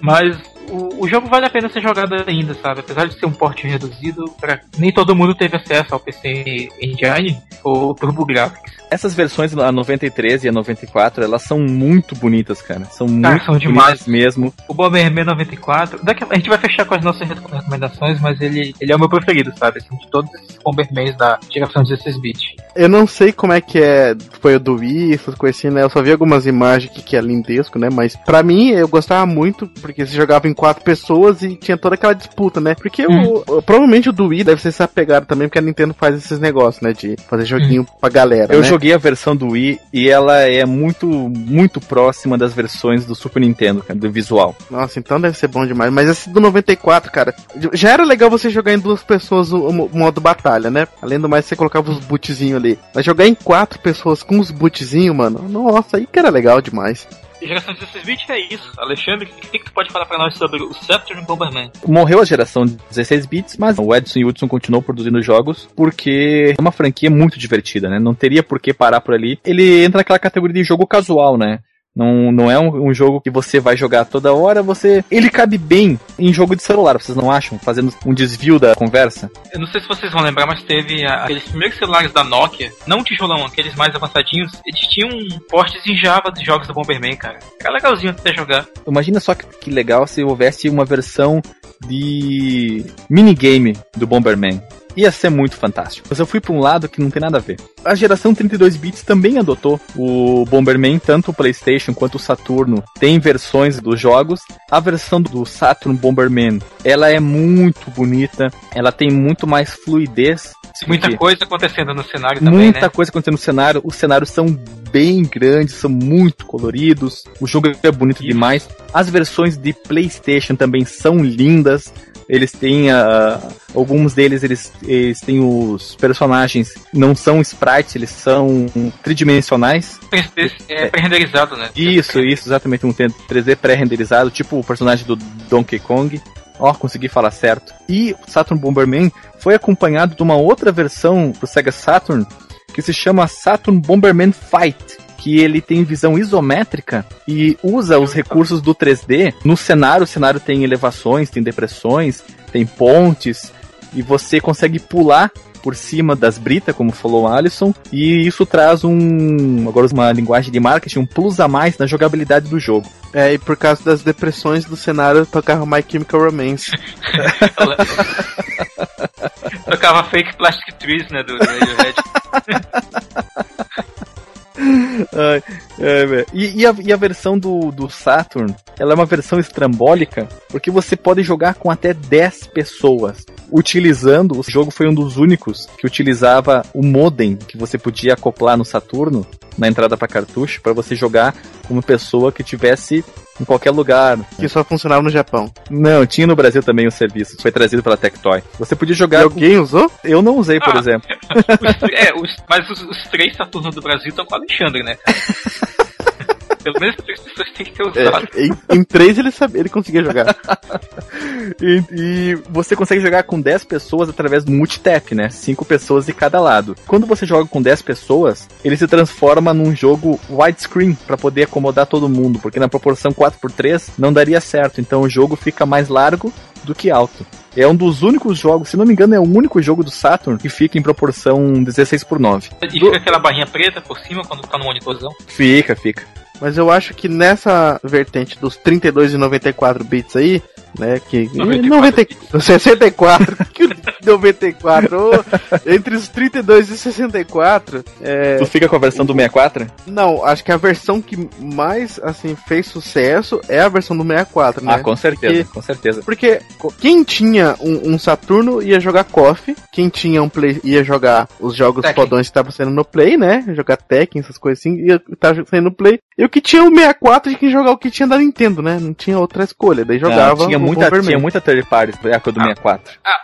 Mas o, o jogo vale a pena ser jogado ainda, sabe? Apesar de ser um porte reduzido, pra... nem todo mundo teve acesso ao PC Engine ou TurboGrafx. Essas versões, a 93 e a 94, elas são muito bonitas, cara. São muito são demais. mesmo. O Bomberman 94, daqui a, a gente vai fechar com as nossas recomendações, mas ele, ele é o meu preferido, sabe? Assim, de todos esses Bombermans da geração 16-bit. Eu não sei como é que é, foi o do Wii, essas coisas assim, né? Eu só vi algumas imagens que, que é lindesco, né? Mas pra mim, eu gostava muito, porque você jogava em quatro pessoas e tinha toda aquela disputa, né? Porque o, o- provavelmente o do Wii deve ser essa pegada também, porque a Nintendo faz esses negócios, né? De fazer joguinho pra galera, Eu né? joguei a versão do Wii e ela é muito, muito próxima das versões do Super Nintendo, cara, do visual. Nossa, então deve ser bom demais. Mas esse do 94, cara, já era legal você jogar em duas pessoas o, o modo batalha, né? Além do mais, você colocava os bootzinhos ali. Mas jogar em quatro pessoas com os bootzinhos, mano, nossa, aí que era legal demais. Geração 16-bit é isso. Alexandre, o que, que tu pode falar pra nós sobre o Saturn Bomberman? Morreu a geração de 16 bits, mas o Edson e o Hudson continuou produzindo jogos porque é uma franquia muito divertida, né? Não teria por que parar por ali. Ele entra naquela categoria de jogo casual, né? Não, não é um, um jogo que você vai jogar toda hora, você. Ele cabe bem em jogo de celular, vocês não acham? Fazendo um desvio da conversa. Eu não sei se vocês vão lembrar, mas teve aqueles primeiros celulares da Nokia, não tijolão, aqueles mais avançadinhos, eles tinham portes em Java dos jogos do Bomberman, cara. Era legalzinho até jogar. Imagina só que, que legal se houvesse uma versão de minigame do Bomberman. Ia ser muito fantástico. Mas eu fui para um lado que não tem nada a ver. A geração 32 bits também adotou o Bomberman, tanto o PlayStation quanto o Saturno tem versões dos jogos. A versão do Saturn Bomberman, ela é muito bonita, ela tem muito mais fluidez. Muita Porque- coisa acontecendo no cenário também, Muita né? coisa acontecendo no cenário. Os cenários são bem grandes, são muito coloridos. O jogo é bonito Isso. demais. As versões de PlayStation também são lindas. Eles têm ah, alguns deles eles, eles têm os personagens não são sprites, eles são tridimensionais. É pré-renderizado, né? Isso, isso, exatamente um 3D pré-renderizado, tipo o personagem do Donkey Kong. Ó, consegui falar certo. E o Saturn Bomberman foi acompanhado de uma outra versão pro Sega Saturn que se chama Saturn Bomberman Fight, que ele tem visão isométrica e usa os recursos do 3D no cenário. O cenário tem elevações, tem depressões, tem pontes e você consegue pular por cima das britas, como falou o Alisson, e isso traz um, agora uma linguagem de marketing, um plus a mais na jogabilidade do jogo. É, e por causa das depressões do cenário, tocava My Chemical Romance. (laughs) Tocava Fake Plastic Trees, né, do, Radiohead. (laughs) Ai, velho. e, e a, e a versão do, do Saturn, ela é uma versão estrambólica, porque você pode jogar com até 10 pessoas. Utilizando, o jogo foi um dos únicos que utilizava o modem que você podia acoplar no Saturno, na entrada para cartucho, para você jogar com uma pessoa que tivesse em qualquer lugar. Que só funcionava no Japão. Não, tinha no Brasil também o serviço, foi trazido pela Tectoy. Você podia jogar. E alguém usou? Eu não usei, por Ah. exemplo. Os- (laughs) é, os- mas os, os três Saturnos do Brasil estão com o Alexandre, né? (laughs) Pelo menos três pessoas têm que ter usado. É, em, em três ele sabia, ele conseguia jogar. (laughs) E, e você consegue jogar com 10 pessoas através do multitap, né? 5 pessoas de cada lado. Quando você joga com 10 pessoas, ele se transforma num jogo widescreen para poder acomodar todo mundo, porque na proporção 4x3 não daria certo. Então o jogo fica mais largo do que alto. É um dos únicos jogos, se não me engano, é o único jogo do Saturn que fica em proporção 16 por 9. E fica aquela barrinha preta por cima quando tá no monitorzão. Fica, fica. Mas eu acho que nessa vertente dos 32 e 94 bits aí, né, que 94 90, 64, que 94, ô, entre os 32 e 64, é, Tu fica com a versão do 64? não, acho que a versão que mais assim fez sucesso é a versão do 64, né? Ah, com certeza, Porque- com certeza. Porque quem tinha um, um Saturno ia jogar KOF, quem tinha um Play ia jogar os jogos Tekken. fodões que estavam saindo no Play, né? Jogar Tekken, essas coisas assim, ia estar saindo no Play. E o que tinha o 64 de quem jogar o que tinha da Nintendo, né? Não tinha outra escolha. Daí jogava. Não, tinha, muita, tinha muita third party da época do Ah. 64. Ah,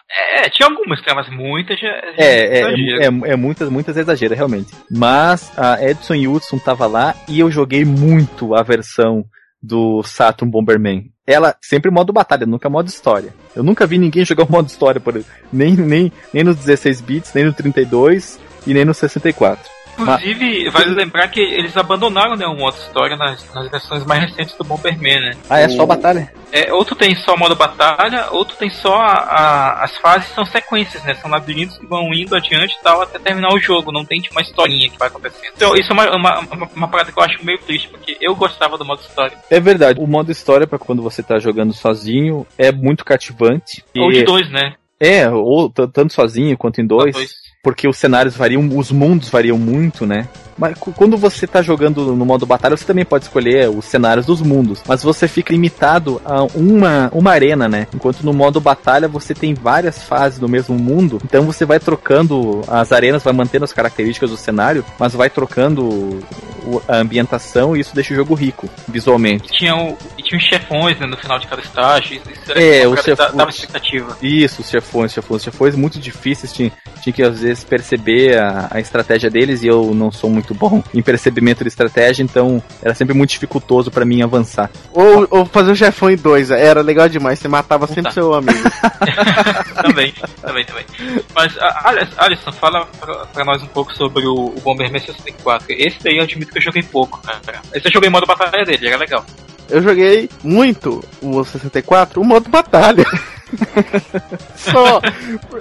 é, tinha algumas, mas muitas É, é, exagero. é, é muitas, muitas exageras, realmente. Mas a Edson e Hudson tava lá e eu joguei muito a versão do Saturn Bomberman. Ela sempre modo batalha, nunca modo história. Eu nunca vi ninguém (laughs) jogar o modo história, por, nem, nem, nem no 16 bits, nem no 32 e nem no 64. Inclusive, vale lembrar que eles abandonaram né, o modo história nas, nas versões mais recentes do Bomberman, né? Ah, é só batalha? É, outro tem só modo batalha, outro tem só a- a- as fases são sequências, né? São labirintos que vão indo adiante e tal até terminar o jogo, não tem tipo, uma historinha que vai acontecendo. Então isso é uma, uma, uma, uma parada que eu acho meio triste, porque eu gostava do modo história. É verdade. O modo história, pra quando você tá jogando sozinho, é muito cativante. Ou E- de dois, né? É, ou tanto sozinho quanto em dois. Dois. Porque os cenários variam, os mundos variam muito, né? Mas quando você tá jogando no modo batalha, você também pode escolher os cenários dos mundos, mas você fica limitado a uma, uma arena, né? Enquanto no modo batalha você tem várias fases do mesmo mundo, então você vai trocando as arenas, vai mantendo as características do cenário, mas vai trocando a ambientação e isso deixa o jogo rico visualmente. E tinha, o, tinha os chefões né, no final de cada estágio. Isso, É, que chefões- dava expectativa. Isso, os chefões, os chefões, os chefões muito difíceis, tinha, tinha que às vezes perceber a, a estratégia deles e eu não sou muito bom (laughs) em percebimento de estratégia, então era sempre muito dificultoso pra mim avançar. Ou, ou fazer o chefão em dois, era legal demais, você matava sempre Tá. seu amigo. (laughs) também, também, também. Mas, a- Alisson, Alisson, fala pra, pra nós um pouco sobre o, o Bomberman 64. Esse daí eu admito que eu joguei pouco, cara. Esse eu joguei em modo batalha dele, era legal. Eu joguei muito o 64, o modo batalha. (laughs) Só.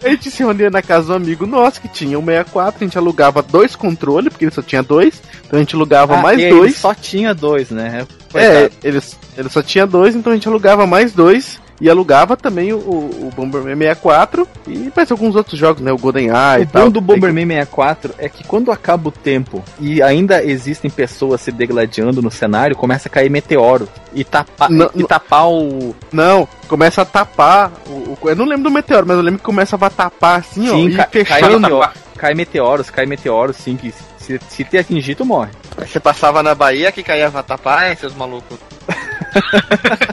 A gente se reunia na casa do amigo nosso que tinha o 64, a gente alugava dois controles, porque ele só tinha dois, então a gente alugava mais e dois. ele só tinha dois, né? É, ele, ele só tinha dois, então a gente alugava mais dois. E alugava também o, o Bomberman 64 e parece alguns outros jogos, né? O GoldenEye O e tal. bom do Bomberman 64 é que quando acaba o tempo e ainda existem pessoas se degladiando no cenário, começa a cair meteoro e, tapa, Não, e não. tapar o. Não, começa a tapar. O, o- eu não lembro do meteoro, mas eu lembro que começa a tapar assim, ó, Sim, e ca- cai, fechando. meteoro, cai meteoros, cai meteoros, sim, que se, se te atingir, tu morre. Você passava na Bahia que caía Vatapá, hein, seus malucos? (laughs)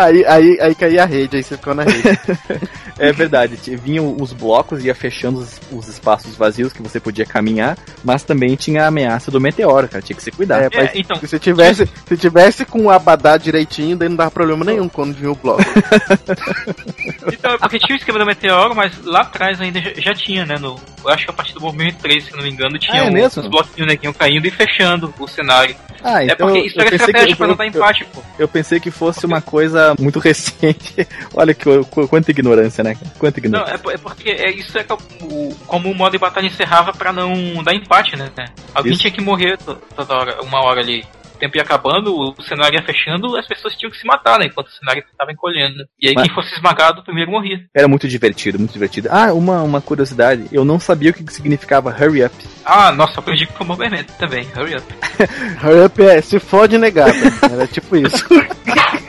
Aí, aí, aí caía a rede, aí você ficou na rede. (laughs) É verdade, vinham os blocos, ia fechando os, os espaços vazios que você podia caminhar, mas também tinha a ameaça do meteoro, cara, tinha que se cuidar. É, É, mas então, se tivesse, se tivesse com o abadá direitinho, daí não dava problema nenhum quando vinha o bloco. (laughs) então, porque tinha o esquema do meteoro, mas lá atrás ainda já, já tinha, né? No, eu acho que a partir do movimento 3, se não me engano, tinha Ah, é um- os bloquinhos né, que iam caindo e fechando o cenário. Ah, é porque isso era estratégia que, pra não dar empate, pô. eu pensei que fosse uma coisa muito (laughs) recente. Olha que, qu- quanta ignorância, né? Cara? Quanta Não, é, é porque é, isso é o- como o modo de batalha encerrava pra não dar empate, né? Alguém Isso. tinha que morrer to- toda hora, uma hora ali. O tempo ia acabando, o cenário ia fechando, as pessoas tinham que se matar, né? Enquanto o cenário estava encolhendo. E aí Mas- quem fosse esmagado primeiro morria. Era muito divertido, muito divertido. Ah, uma, uma curiosidade, eu não sabia o que significava hurry up. Ah, nossa, aprendi com o Bomberman também. Hurry up. (laughs) Hurry up é, se fode negada. Era tipo isso. (laughs)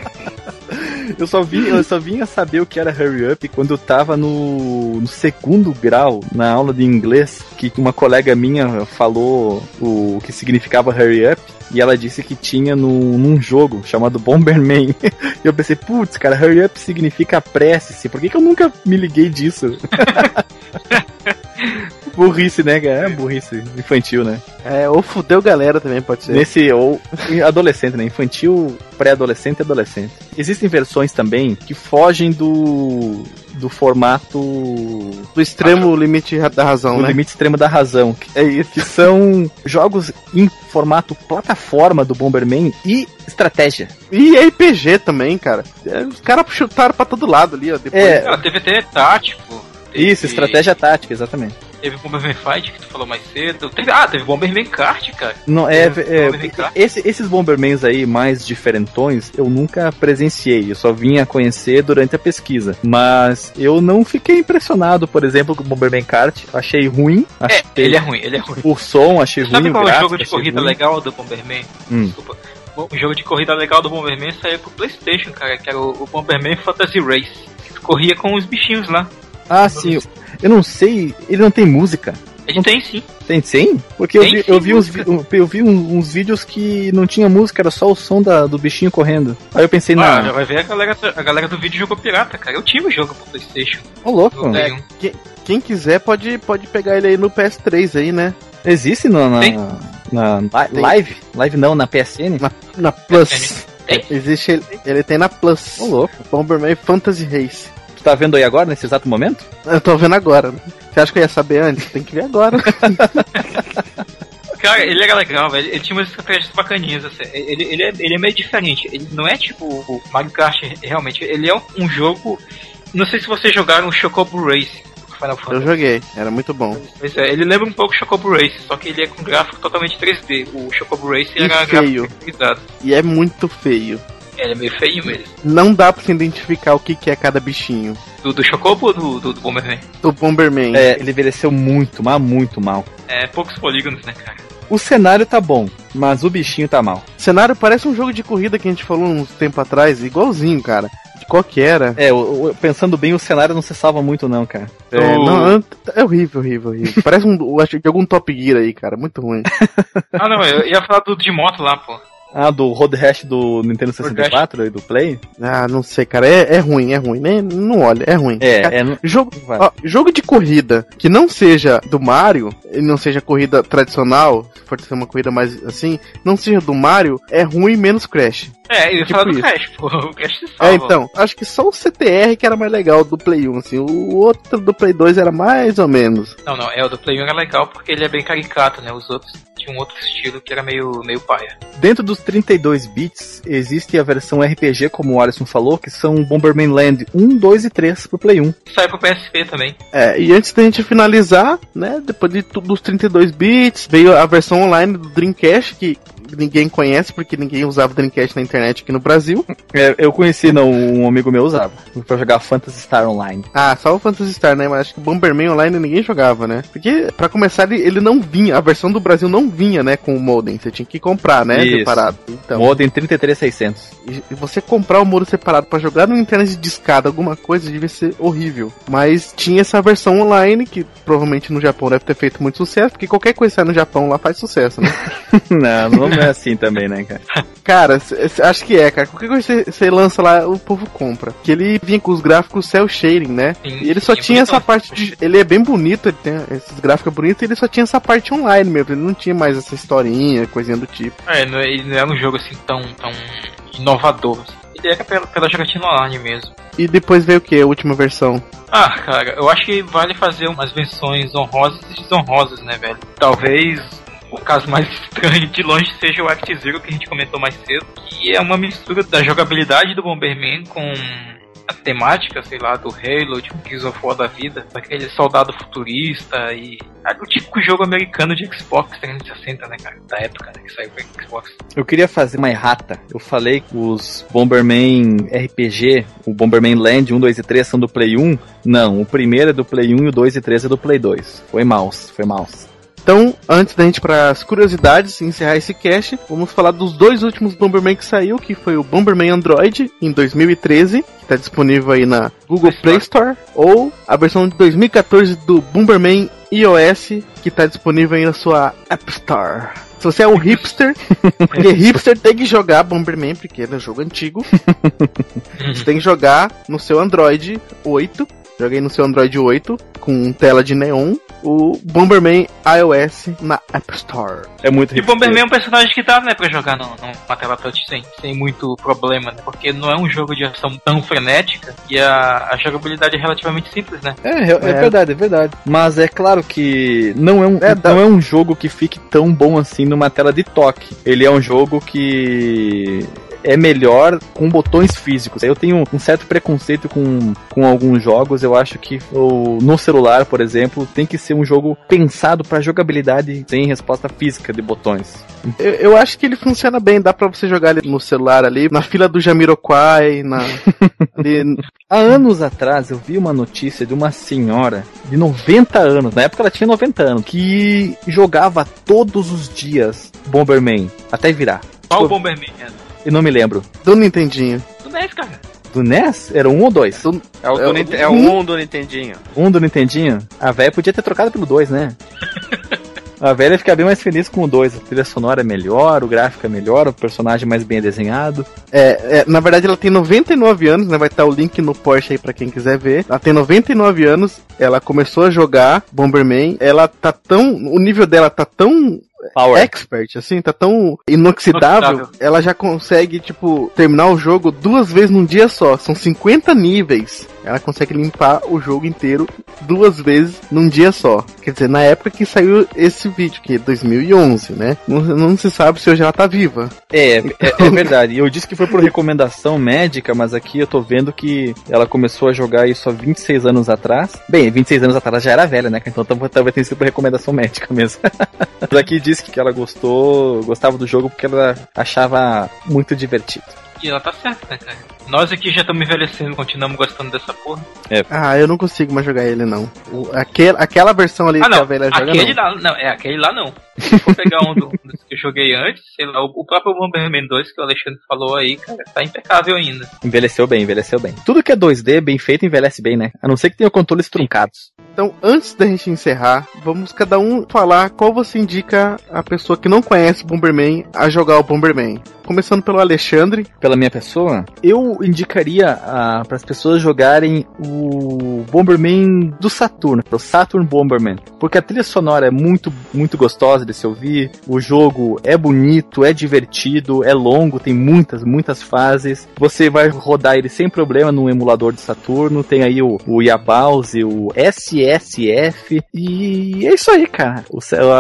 Eu só, eu só vinha saber o que era hurry up quando eu tava no, no segundo grau, na aula de inglês, que uma colega minha falou o, que significava hurry up, e ela disse que tinha no, num jogo chamado Bomberman. (laughs) E eu pensei, putz, cara, hurry up significa apresse-se, por que, que eu nunca me liguei disso? (laughs) (laughs) burrice, né, cara? É burrice infantil, né? É, ou fudeu galera também, pode ser. Nesse, ou adolescente, né? Infantil, pré-adolescente e adolescente. Existem versões também que fogem do, do formato Do extremo limite da razão, do né? limite extremo da razão, que, É isso. que são jogos em formato plataforma do Bomberman e estratégia. E RPG também, cara. É, Os caras chutaram pra todo lado ali, ó. Depois. É. Ah, teve até tático. Isso, estratégia tática, exatamente. Teve Bomberman Fight, que tu falou mais cedo. Teve- ah, teve Bomberman Kart, cara. Não, é, é, Bomberman Kart. esse- esses Bombermans aí mais diferentões eu nunca presenciei, eu só vinha conhecer durante a pesquisa. Mas eu não fiquei impressionado, por exemplo, com o Bomberman Kart. Achei ruim. Achei É, ele é ruim, ele é ruim. O som, achei ruim. Sabe qual é o jogo de corrida ruim. legal do Bomberman? Hum. Desculpa. O jogo de corrida legal do Bomberman saiu pro Playstation, cara, que era o, Bomberman Fantasy Race. Corria com os bichinhos lá. Ah, sim. Eu não sei, ele não tem música. Ele tem sim. Tem sim? Porque eu Tem vi, sim eu vi, uns, eu vi um- uns vídeos que não tinha música, era só o som da, do bichinho correndo. Aí eu pensei, Ah, já vai ver a galera, a galera do vídeo jogou pirata, cara. Eu tive o jogo pro Playstation. ô louco. Play 1. Quem quiser pode, pode pegar ele aí no PS3 aí, né? Existe no, na, Tem. na, li- Tem. live? Live não, na PSN? Na Plus. Tem? Existe ele, ele tem na Plus. Ô louco. Bomberman Fantasy Race. Tu tá vendo aí agora, nesse exato momento? Eu tô vendo agora. né? Você acha que eu ia saber antes? Tem que ver agora. (laughs) Cara, ele era legal, velho. Ele tinha umas estratégias bacaninhas, assim. Ele, ele, é, ele é meio diferente. Ele não é tipo o Mario Kart, realmente. Ele é um, um jogo. Não sei se vocês jogaram o Chocobo Race. eu joguei, era muito bom. Pois é, ele lembra um pouco o Chocobo Race, só que ele é com gráfico totalmente 3D. O Chocobo Race E era feio. gráfico. E é muito feio. Ele é meio feio mesmo. Não dá pra se identificar o que, que é cada bichinho. Do, do Chocobo ou do, do, do Bomberman? Do Bomberman. É, ele envelheceu muito, mas muito mal. É, poucos polígonos, né, cara? O cenário tá bom, mas o bichinho tá mal. O cenário parece um jogo de corrida que a gente falou uns tempo atrás, igualzinho, cara. De qual que era? É, o- o- pensando bem, o cenário não se salva muito não, cara. É, O- não, é horrível, horrível, horrível. (laughs) Parece um, acho que algum Top Gear aí, cara. Muito ruim. Ah, não, eu ia falar do de moto lá, pô. Ah, do Road Rash do Nintendo 64 e do Play? Ah, não sei, cara. É, é ruim, é ruim. Nem, não olha, é ruim. Cara, É, é. Jogo, ó, jogo de corrida que não seja do Mario, e não seja corrida tradicional, se for ser uma corrida mais assim, não seja do Mario, é ruim menos Crash. É, eu ia Tipo do isso. Crash, pô. O Crash se É, salva. então, acho que só o CTR que era mais legal do Play 1, assim. O outro do Play 2 era mais ou menos. Não, não, é, o do Play 1 era legal porque ele é bem caricato, né? Os outros tinham um outro estilo que era meio, meio paia. Dentro dos 32 bits, existe a versão RPG, como o Alisson falou, que são Bomberman Land 1, 2 e 3 pro Play 1. Saiu pro PSP também. É, e antes da gente finalizar, né, depois de dos 32 bits, veio a versão online do Dreamcast, que ninguém conhece, porque ninguém usava Dreamcast na internet aqui no Brasil. É, eu conheci, não, um amigo meu usava, pra jogar Phantasy Star Online. Ah, só o Phantasy Star, né? Mas acho que Bomberman Online ninguém jogava, né? Porque, pra começar, ele, ele não vinha, a versão do Brasil não vinha, né, com o modem. Você tinha que comprar, né, Isso. separado. Então, Modem 33600. e e você comprar o modo separado pra jogar no internet de discada, alguma coisa, devia ser horrível. Mas tinha essa versão online, que provavelmente no Japão deve ter feito muito sucesso, porque qualquer coisa que sai no Japão lá faz sucesso, né? (laughs) não, não (laughs) é assim também, né, cara? (laughs) Cara, acho que é, cara. Qualquer coisa que você- lança lá, o povo compra. Que ele vinha com os gráficos cel shading, né? Sim, E ele só sim, tinha bonitão. essa parte de. Ele é bem bonito, ele tem esses gráficos bonitos, e ele só tinha essa parte online mesmo. Ele não tinha mais essa historinha, coisinha do tipo. É, não, ele não era um jogo assim tão, tão inovador. assim. Ele era pela, pela jogatina online mesmo. E depois veio o que? A última versão. Ah, cara, eu acho que vale fazer umas menções honrosas e desonrosas, né, velho? Talvez o caso mais estranho de longe seja o Act Zero que a gente comentou mais cedo, que é uma mistura da jogabilidade do Bomberman com a temática, sei lá, do Halo, tipo Gears of War da vida, daquele soldado futurista e ah, o típico jogo americano de Xbox 360, né, cara, da época né, que saiu pra Xbox. Eu queria fazer uma errata. Eu falei que os Bomberman RPG, o Bomberman Land 1, 2 e 3 são do Play 1. Não, o primeiro é do Play 1 e o 2 e 3 é do Play 2. Foi mouse, foi mouse. Então, antes da gente ir para as curiosidades e encerrar esse cast, vamos falar dos dois últimos Bomberman que saiu, que foi o Bomberman Android em 2013, que está disponível aí na Google Play Store, ou a versão de 2014 do Bomberman iOS, que está disponível aí na sua App Store. Se você é um hipster, (laughs) porque hipster tem que jogar Bomberman, porque é um jogo antigo. (laughs) Você tem que jogar no seu Android 8. Joguei no seu Android 8 com tela de neon o Bomberman iOS na App Store. É muito E Bomberman é um personagem que dá, né, pra jogar no, numa tela touch sem, sem muito problema, né? Porque não é um jogo de ação tão frenética e a, a jogabilidade é relativamente simples, né? É, é, É. verdade, é verdade. Mas é claro que não é, um, É, não é um jogo que fique tão bom assim numa tela de toque. Ele é um jogo que é melhor com botões físicos. Eu tenho um certo preconceito com, com alguns jogos. Eu acho que o, no celular, por exemplo, tem que ser um jogo pensado para jogabilidade sem resposta física de botões. Eu, eu acho que ele funciona bem, dá pra você jogar ele no celular ali, na fila do Jamiroquai, na. (laughs) ali- Há anos atrás eu vi uma notícia de uma senhora de 90 anos, na época ela tinha 90 anos, que jogava todos os dias Bomberman, até virar. Qual Pô. o Bomberman? É, Eu não me lembro. do Nintendinho. do NES, cara. Do NES? Era um ou dois? É o, É do o- Nint- é o 1 do Nintendinho. Um do Nintendinho? A velha podia ter trocado pelo dois, né? (laughs) A velha fica bem mais feliz com o 2. A trilha sonora é melhor, o gráfico é melhor, o personagem é mais bem desenhado. É, é, na verdade ela tem 99 anos, né? Vai estar o link no Porsche aí pra quem quiser ver. Ela tem 99 anos, ela começou a jogar Bomberman. Ela tá tão. O nível dela tá tão Power. expert, assim, tá tão inoxidável, Inoxidável. ela já consegue, tipo, terminar o jogo duas vezes num dia só. São 50 níveis. Ela consegue limpar o jogo inteiro duas vezes num dia só. Quer dizer, na época que saiu esse vídeo, que é 2011, né? Não, não se sabe se hoje ela tá viva. É, é, é (laughs) verdade. Eu disse que foi por recomendação médica, mas aqui eu tô vendo que ela começou a jogar isso há 26 anos atrás. Bem, 26 anos atrás já era velha, né? Então talvez talvez tenha sido por recomendação médica mesmo. (laughs) mas aqui disse que ela gostou, gostava do jogo porque ela achava muito divertido. E ela tá certa, né, cara? Nós aqui já estamos envelhecendo, continuamos gostando dessa porra. Ah, eu não consigo mais jogar ele, não. O, aquel, aquela versão ali Ah, que a não. velha joga, Aquele não. lá, não, é aquele lá não. Se for pegar um do- dos que eu joguei antes, sei lá, o, próprio Bomberman 2 que o Alexandre falou aí, cara, tá impecável ainda. Envelheceu bem, envelheceu bem. Tudo que é 2D, bem feito, envelhece bem, né? A não ser que tenha controles truncados. Então, antes da gente encerrar, vamos cada um falar qual você indica a pessoa que não conhece Bomberman a jogar o Bomberman. Começando pelo Alexandre. Pela minha pessoa, eu indicaria para as pessoas jogarem o Bomberman do Saturno, o Saturn Bomberman, porque a trilha sonora é muito, muito gostosa de se ouvir. O jogo é bonito, é divertido, é longo, tem muitas, muitas fases. Você vai rodar ele sem problema no emulador de Saturno. Tem aí o, o Yabalzi, o SSF e é isso aí, cara.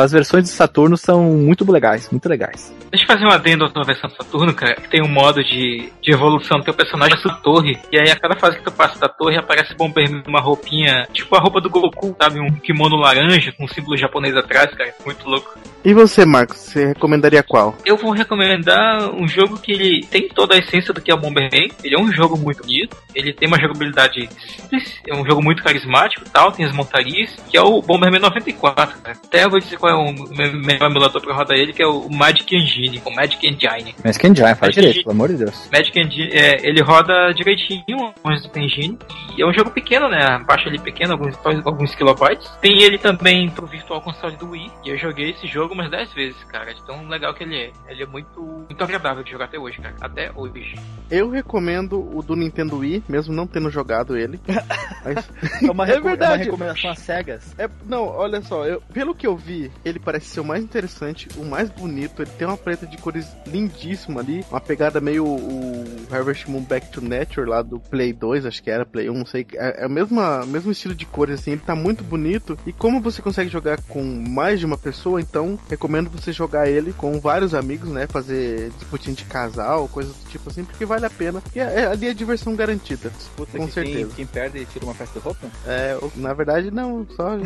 As versões de Saturno são muito legais, muito legais. Deixa eu fazer um adendo tua versão Saturno, cara, que tem um modo de, de evolução do teu personagem sua torre, e aí a cada fase que tu passa da torre aparece Bomberman numa roupinha, tipo a roupa do Goku, sabe? Um kimono laranja com um símbolo japonês atrás, cara, muito louco. E você, Marcos, você recomendaria qual? Eu vou recomendar um jogo que ele tem toda a essência do que é o Bomberman. Ele é um jogo muito bonito, ele tem uma jogabilidade simples, é um jogo muito carismático e tal, tem as montarias, que é o Bomberman 94, cara. Até eu vou dizer qual é o me- melhor emulador pra rodar ele, que é o Magic Engine, o Magic Engine. Magic Engine, faz direito, pelo amor de Deus. Magic Engine, é, ele roda direitinho longe do Engine. E é um jogo pequeno, né? Baixa ele pequeno, alguns, alguns kilobytes. Tem ele também pro Virtual Console do Wii. E eu joguei esse jogo umas 10 vezes, cara. De tão legal que ele é. Ele é muito, muito agradável de jogar até hoje, cara. Até hoje. Eu recomendo o do Nintendo Wii, mesmo não tendo jogado ele. (laughs) Mas- É uma, (laughs) É verdade. uma recomendação às cegas. É, não, olha só, eu- pelo que eu vi, ele parece ser o mais interessante, o mais bonito. Ele tem uma paleta de cores lindíssima ali, uma pegada meio o Harvest Moon Back to Nature lá do Play 2, acho que era Play 1, não sei. É, é o mesma, mesmo estilo de cores assim, ele tá muito bonito. E como você consegue jogar com mais de uma pessoa, então recomendo você jogar ele com vários amigos, né? Fazer disputinha de casal, coisas do tipo assim, porque vale a pena. E é, é- ali é diversão garantida. Puta, Com que quem, certeza. quem perde tira uma festa de roupa? É, na verdade não, só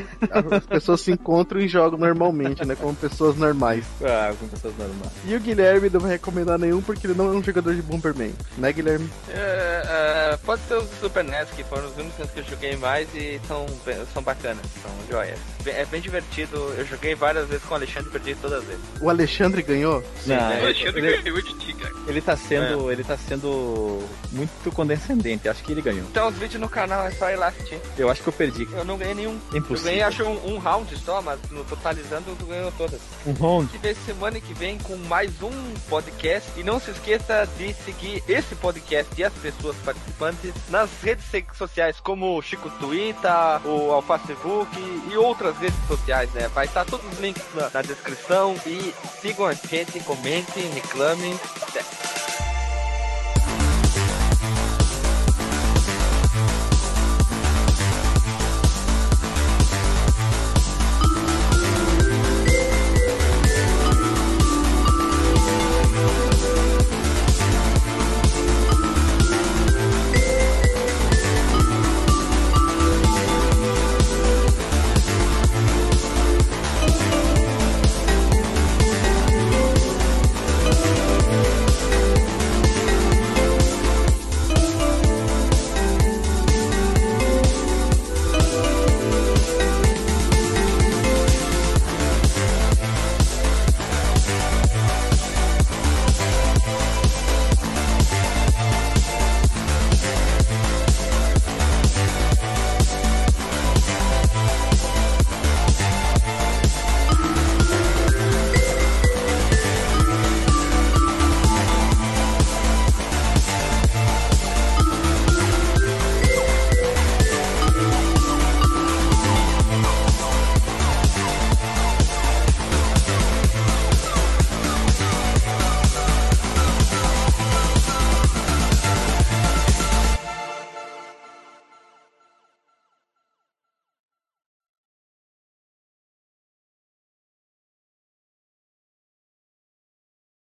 as pessoas se encontram e jogam normalmente, né? Como pessoas normais. Ah, com pessoas normais. E o Guilherme não vai recomendar nenhum porque ele não é um jogador de Bomberman, né, Guilherme? É, é, pode ser os Super NES, que foram os únicos que eu joguei mais e são, são bacanas, são joias. É bem divertido, eu joguei várias vezes com o Alexandre perdi todas as vezes. O Alexandre ganhou? Não, né? O Alexandre ele, ganhou de ti, cara. ele tá sendo. Ele tá sendo muito condescendente. Acho que ele ganhou. Então os vídeos no canal é só ir lá assistir. Eu acho que eu perdi. Eu não ganhei nenhum. Eu Impossível. ganhei acho um, um round só, mas no totalizando tu ganhou todas. Um round. E vê semana que vem com mais um podcast. E não se esqueça de seguir esse podcast e as pessoas participantes nas redes sociais, como o Chico Twitter, o Alfacebook e outras redes sociais, né? Vai estar todos os links na, descrição. E sigam a gente, comentem, reclamem. Até.